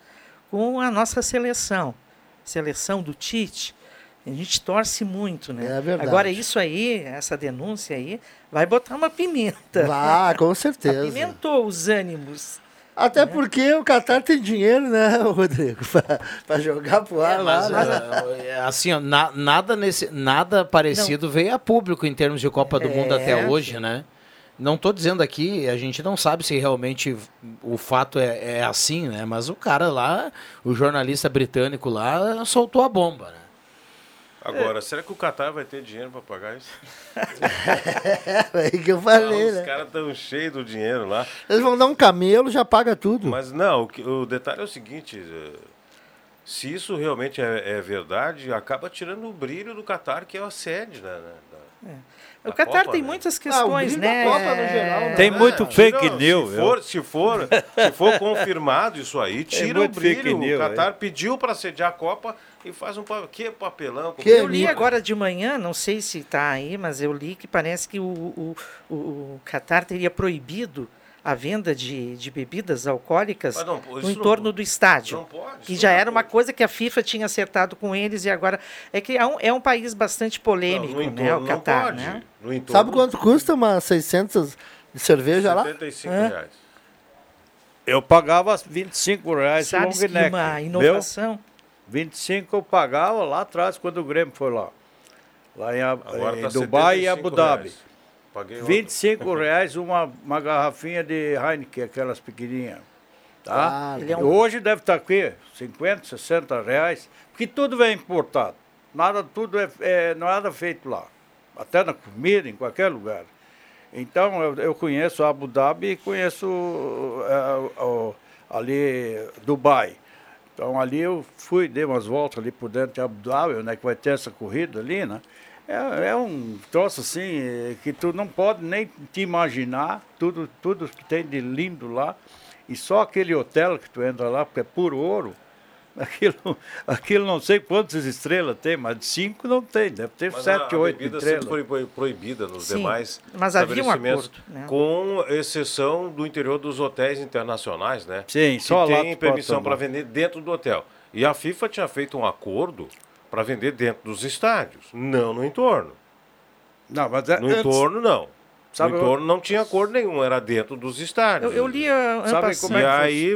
Com a nossa seleção. Seleção do Tite. A gente torce muito, né? É verdade. Agora, isso aí, essa denúncia aí, vai botar uma pimenta. Ah, com certeza. Apimentou os ânimos. Até porque o Qatar tem dinheiro, né, Rodrigo? Pra, pra jogar pro ar lá. Mas, né? é, assim, ó, na- nada, nesse, nada parecido veio a público em termos de Copa do Mundo É. até hoje, né? Não estou dizendo aqui, a gente não sabe se realmente o fato é, é assim, né? Mas o cara lá, o jornalista britânico lá, soltou a bomba, né? Agora, será que o Qatar vai ter dinheiro para pagar isso? É aí que eu falei, Os né? caras estão cheios do dinheiro lá. Eles vão dar um camelo, já paga tudo. Mas não, o, detalhe é o seguinte: eh, se isso realmente é, é verdade, acaba tirando o brilho do Qatar, que é a sede, né? da- O Qatar tem né? muitas Ah, o questões, da né? Copa no geral, né? Tem muito fake Tira- news. Se for, se for, se for confirmado isso aí, tira o muito fake brilho. news, o Qatar pediu para sediar a Copa e faz um que papelão. como eu é li que- agora de manhã, não sei se está aí, mas eu li que parece que o, o, o, o Qatar teria proibido a venda de, de bebidas alcoólicas não, isso no não entorno pode. do estádio. Não pode, que isso já não era uma coisa que a FIFA tinha acertado com eles e agora. É que é um, é um país bastante polêmico, no né? entorno O não Qatar, pode. né? No entorno, Sabe quanto custa uma 600 de cerveja lá? 75 Hã? reais. Eu pagava 25 reais o Sabe long que neck. uma inovação. 25 eu pagava lá atrás quando o Grêmio foi lá. Lá em, em tá Dubai e 75 Abu Dhabi. reais. Paguei ontem. 25 reais uma, uma garrafinha de Heineken, aquelas pequenininhas. Tá? Ah, é um- Hoje deve estar aqui, 50, 60 reais, porque tudo vem importado. Nada, tudo é, é nada feito lá. Até na comida, em qualquer lugar. Então, eu, eu conheço Abu Dhabi e conheço é, o- ali Dubai. Então, ali eu fui, dei umas voltas ali por dentro de Abu Dhabi, né, que vai ter essa corrida ali, né? É, é um troço assim eh, que tu não pode nem te imaginar tudo, tudo que tem de lindo lá. E só aquele hotel que tu entra lá, porque é puro ouro, aquilo, aquilo não sei quantas estrelas tem, mas cinco não tem, deve ter Mas sete, a, a oito estrelas. sempre foi proibida nos Sim, demais mas havia um acordo, né? com exceção do interior dos hotéis internacionais, né? Sim, que só lá tem pode permissão para vender dentro do hotel. E a FIFA tinha feito um acordo para vender dentro dos estádios, não no entorno. Não, mas é No antes- entorno, não. Sabe, no entorno não tinha acordo nenhum, era dentro dos estádios. Eu, eu li a, ano Sabe como é E aí,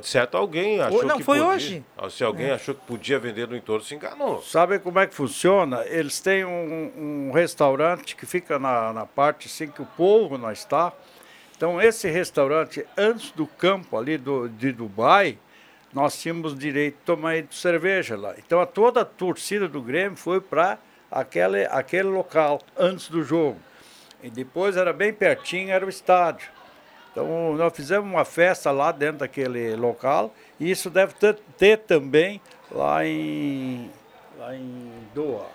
de certo, alguém achou não, que foi podia. hoje. Ah, Se alguém achou que podia vender no entorno, se enganou. Sabe como é que funciona? Eles têm um, um restaurante que fica na, na parte assim que o povo não está. Então, esse restaurante, antes do campo ali do, de Dubai, nós tínhamos direito de tomar cerveja lá. Então, a, toda a torcida do Grêmio foi para aquele, aquele local antes do jogo. E depois era bem pertinho, era o estádio. Então, nós fizemos uma festa lá dentro daquele local. E isso deve ter, ter também lá em, lá em Doha.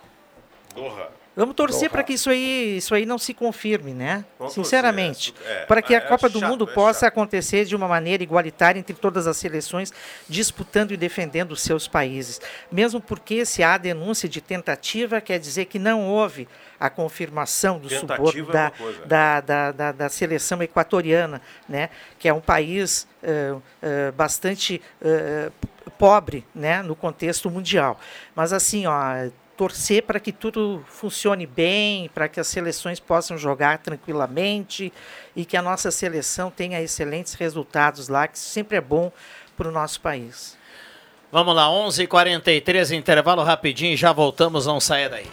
Doha. Vamos torcer para que isso aí, isso aí não se confirme, né? Vamos Sinceramente. é, para que a é Copa do chato, Mundo é possa acontecer de uma maneira igualitária entre todas as seleções, disputando e defendendo os seus países. Mesmo porque se há denúncia de tentativa, quer dizer que não houve a confirmação do suborno é da, uma coisa. da, da, da, da seleção equatoriana, né? que é um país eh, eh, bastante eh, pobre né? no contexto mundial. Mas assim, ó, torcer para que tudo funcione bem, para que as seleções possam jogar tranquilamente e que a nossa seleção tenha excelentes resultados lá, que sempre é bom para o nosso país. Vamos lá, 11:43 h 43 intervalo rapidinho, já voltamos, não saia daí.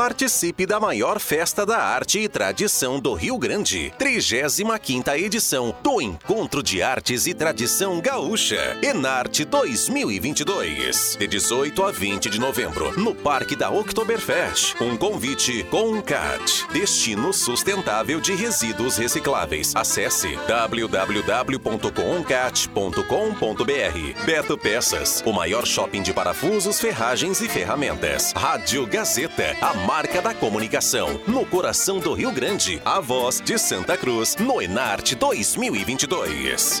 Participe da maior festa da arte e tradição do Rio Grande. 35ª edição do Encontro de Artes e Tradição Gaúcha. Enarte 2022. De 18 a 20 de novembro, no Parque da Oktoberfest. Um convite com um CAT. Destino Sustentável de Resíduos Recicláveis. Acesse www.concat.com.br. Beto Peças, o maior shopping de parafusos, ferragens e ferramentas. Rádio Gazeta, a marca da comunicação. No coração do Rio Grande, a voz de Santa Cruz, no Enarte 2022.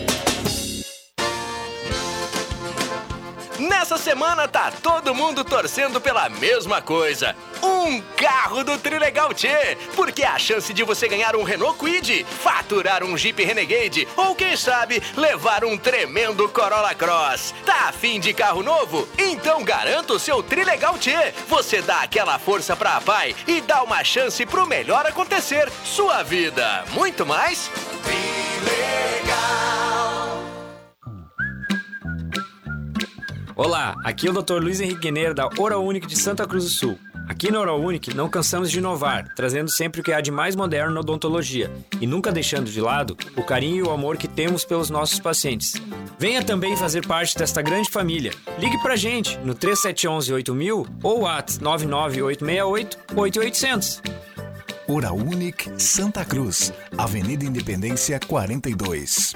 Nessa semana tá todo mundo torcendo pela mesma coisa. Um carro do Trilegal T, porque a chance de você ganhar um Renault Kwid, faturar um Jeep Renegade ou quem sabe levar um tremendo Corolla Cross. Tá afim de carro novo? Então garanta o seu Trilegal T. Você dá aquela força pra pai e dá uma chance pro melhor acontecer. Sua vida. Muito mais? Olá, aqui é o Dr. Luiz Henrique Guineiro da Oral de Santa Cruz do Sul. Aqui na Oral não cansamos de inovar, trazendo sempre o que há de mais moderno na odontologia e nunca deixando de lado o carinho e o amor que temos pelos nossos pacientes. Venha também fazer parte desta grande família. Ligue pra gente no 3711 8000 ou at 99868 8800. Oral Santa Cruz, Avenida Independência 42.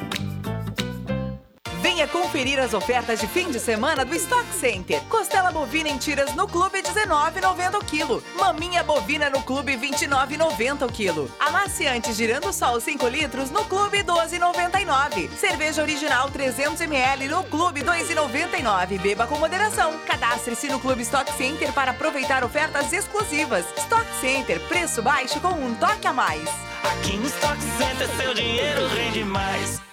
Venha conferir as ofertas de fim de semana do Stock Center. Costela bovina em tiras no clube 19,90 o quilo. Maminha bovina no clube 29,90 o quilo. Amaciante girando sol 5 litros no clube 12,99. Cerveja original 300 ml no clube 2,99. Beba com moderação. Cadastre-se no clube Stock Center para aproveitar ofertas exclusivas. Stock Center, preço baixo com um toque a mais. Aqui no Stock Center seu dinheiro rende mais.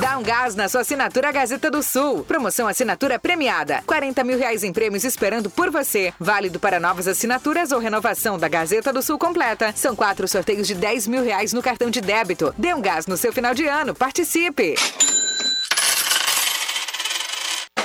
Dá um gás na sua assinatura Gazeta do Sul. Promoção assinatura premiada. 40 mil reais em prêmios esperando por você. Válido para novas assinaturas ou renovação da Gazeta do Sul completa. São quatro sorteios de 10 mil reais no cartão de débito. Dê um gás no seu final de ano. Participe!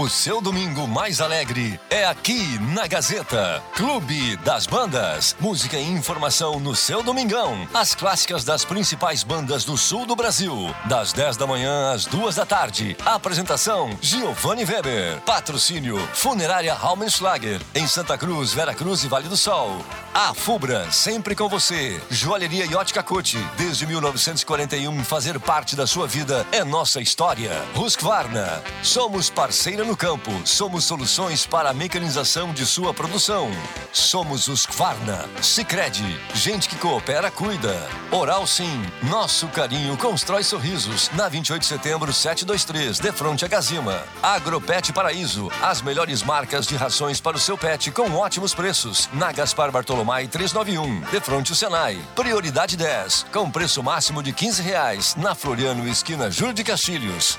O seu domingo mais alegre é aqui na Gazeta. Clube das Bandas. Música e informação no seu domingão. As clássicas das principais bandas do sul do Brasil. Das 10 da manhã às 2 da tarde. Apresentação: Giovanni Weber. Patrocínio: Funerária Raumenschlager. Em Santa Cruz, Vera Cruz e Vale do Sol. A Fubra, sempre com você. Joalheria e Ótica Cote. Desde 1941, fazer parte da sua vida é nossa história. Husqvarna. Somos parceira no campo. Somos soluções para a mecanização de sua produção. Somos os Kvarna. Sicredi. Gente que coopera, cuida. Oral Sim. Nosso carinho constrói sorrisos. Na 28 de setembro, 723, de fronte a Gazima. Agropet Paraíso. As melhores marcas de rações para o seu pet com ótimos preços. Na Gaspar Bartolomai 391, de fronte ao Senai. Prioridade 10, com preço máximo de 15 reais. Na Floriano, esquina Júlio de Castilhos.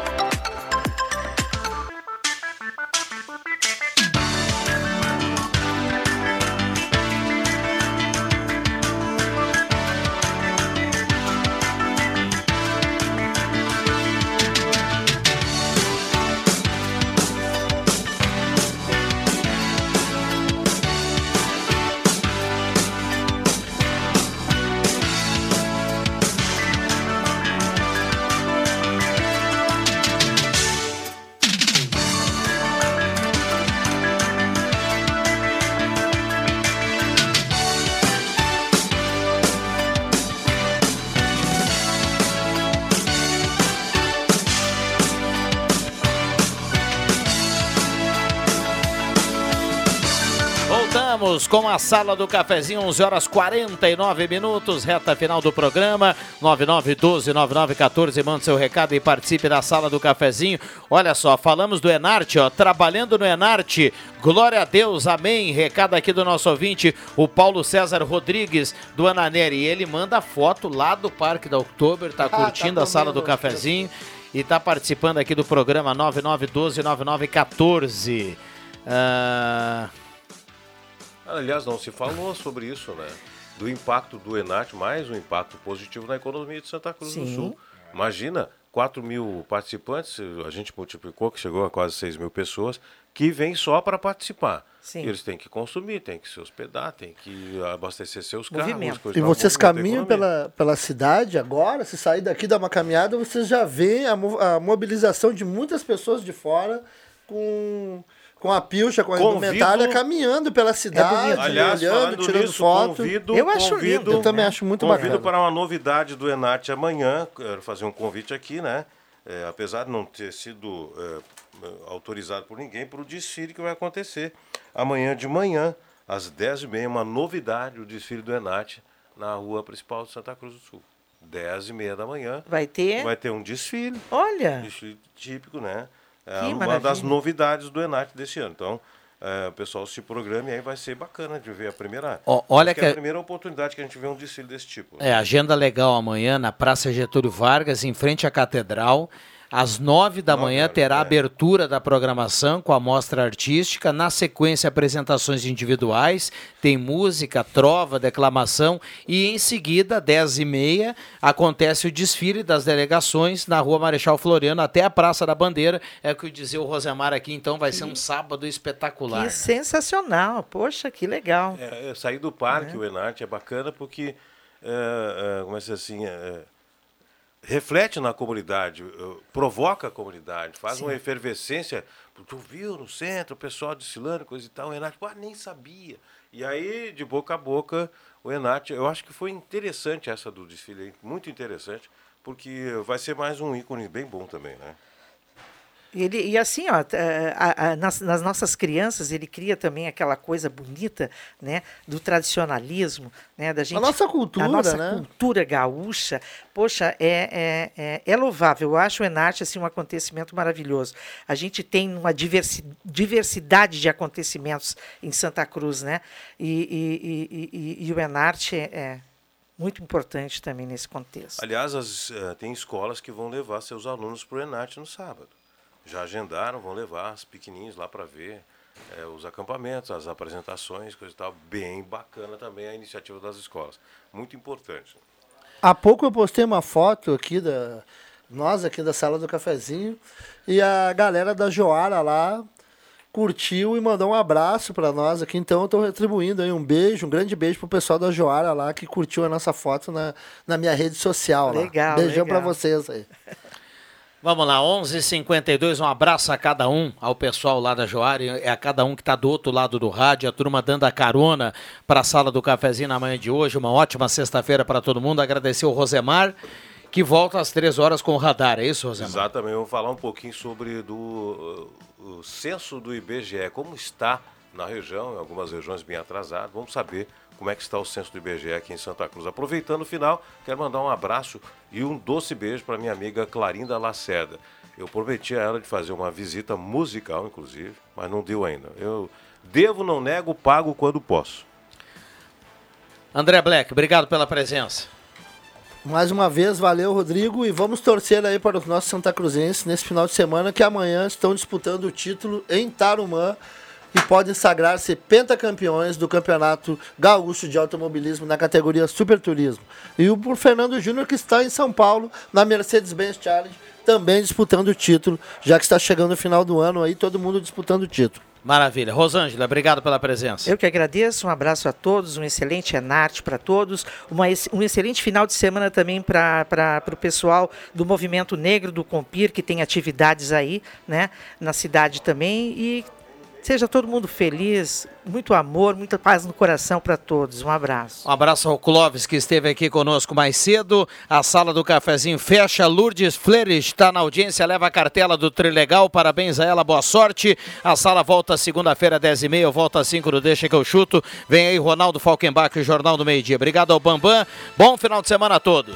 Com a sala do cafezinho, 11 horas 49 minutos, reta final do programa. 9912-9914, manda seu recado e participe da sala do cafezinho. Olha só, falamos do Enarte, ó, trabalhando no Enarte. Glória a Deus, amém. Recado aqui do nosso ouvinte, o Paulo César Rodrigues, do Ananeri. Ele manda foto lá do Parque da Oktober, tá curtindo tá a sala do cafezinho e tá participando aqui do programa 9912-9914. Ah, Aliás, não se falou sobre isso, né? Do impacto do Enat, mais um impacto positivo na economia de Santa Cruz do Sim. Sul. Imagina, 4 mil participantes, a gente multiplicou, que chegou a quase 6 mil pessoas, que vêm só para participar. Sim. E eles têm que consumir, têm que se hospedar, têm que abastecer seus carros. coisa E vocês movimento caminham pela, pela cidade agora, se sair daqui dar uma caminhada, vocês já veem a, a mobilização de muitas pessoas de fora com, com a pilcha, com a Convido- indumentária, caminhando pela cidade, Aliás, olhando, tirando nisso, foto. convido, Eu acho convido, lindo. Eu também acho muito convido bacana. para uma novidade do Enat amanhã, quero fazer um convite aqui, né? É, apesar de não ter sido é, autorizado por ninguém, para o desfile que vai acontecer amanhã de manhã, às 10h30, uma novidade, o desfile do Enat na rua principal de Santa Cruz do Sul. 10h30 da manhã. Vai ter? Vai ter um desfile. Olha! Desfile típico, né? É Que uma das maravilha. novidades do Enat desse ano. Então, é, o pessoal se programa e aí vai ser bacana de ver a primeira. Ó, olha que é a- a primeira oportunidade que a gente vê um desfile desse tipo. É, agenda legal amanhã na Praça Getúlio Vargas, em frente à Catedral. Às nove da manhã terá a abertura da programação com a mostra artística. Na sequência, apresentações individuais. Tem música, trova, declamação. E em seguida, dez e meia, acontece o desfile das delegações na Rua Marechal Floriano até a Praça da Bandeira. É o que dizia o Rosemar aqui, então vai ser um sábado espetacular. Que sensacional. Poxa, que legal. É, é, sair do parque, o Enat, é bacana porque, é, é, como é que se diz assim, é, reflete na comunidade, eh, provoca a comunidade, faz Sim. uma efervescência. Tu viu no centro, o pessoal desfilando, coisa e tal, o Enat, ah, nem sabia. E aí, de boca a boca, o Enat, eu acho que foi interessante essa do desfile, muito interessante, porque vai ser mais um ícone bem bom também, né? E, ele, e assim, ó, eh, a- a- nas, nas nossas crianças, ele cria também aquela coisa bonita, né, do tradicionalismo, né, da gente. nossa cultura, a nossa né? cultura gaúcha. Poxa, é, é, é, é louvável. Eu acho o Enarte assim um acontecimento maravilhoso. A gente tem uma diversi, diversidade de acontecimentos em Santa Cruz, né? E, e, e, e, e o Enarte é, é muito importante também nesse contexto. Aliás, as, eh, tem escolas que vão levar seus alunos para o Enat no sábado. Já agendaram, vão levar os pequenininhos lá para ver eh, os acampamentos, as apresentações, coisa e tal. Bem bacana também a iniciativa das escolas. Muito importante. Há pouco eu postei uma foto aqui da nós aqui da sala do cafezinho e a galera da Joara lá curtiu e mandou um abraço para nós aqui. Então eu estou retribuindo aí um beijo, um grande beijo pro pessoal da Joara lá que curtiu a nossa foto na, na minha rede social. lá. Legal, Beijão para vocês aí. Vamos lá, 11:52 h 52 um abraço a cada um, ao pessoal lá da Joari, é a cada um que está do outro lado do rádio, a turma dando a carona para a sala do cafezinho na manhã de hoje, uma ótima sexta-feira para todo mundo, agradecer o Rosemar, que volta às três horas com o radar, é isso, Rosemar? Exatamente. Vou falar um pouquinho sobre do, o censo do IBGE, como está na região, em algumas regiões bem atrasado. Vamos saber como é que está o censo do IBGE aqui em Santa Cruz. Aproveitando o final, quero mandar um abraço e um doce beijo para minha amiga Clarinda Lacerda. Eu prometi a ela de fazer uma visita musical, inclusive, mas não deu ainda. Eu devo, não nego, pago quando posso. André Black, obrigado pela presença. Mais uma vez, valeu, Rodrigo. E vamos torcer aí para os nossos Santa Cruzenses nesse final de semana, que amanhã estão disputando o título em Tarumã e podem sagrar-se pentacampeões do Campeonato Gaúcho de Automobilismo na categoria Super Turismo. E o por Fernando Júnior, que está em São Paulo, na Mercedes-Benz Challenge, também disputando o título, já que está chegando o final do ano aí, todo mundo disputando o título. Maravilha. Rosângela, obrigado pela presença. Eu que agradeço, um abraço a todos, um excelente Enarte para todos, uma um excelente final de semana também para o pessoal do Movimento Negro do Compir, que tem atividades aí, né, na cidade também, e Seja todo mundo feliz, muito amor, muita paz no coração para todos. Um abraço. Um abraço ao Clóvis, que esteve aqui conosco mais cedo. A sala do cafezinho fecha. Lourdes Fleres está na audiência, leva a cartela do Trilegal. Parabéns a ela, boa sorte. A sala volta segunda-feira, 10h30, volta às 5 do Deixa que eu chuto. Vem aí Ronaldo Falkenbach, o Jornal do Meio Dia. Obrigado ao Bambam. Bom final de semana a todos.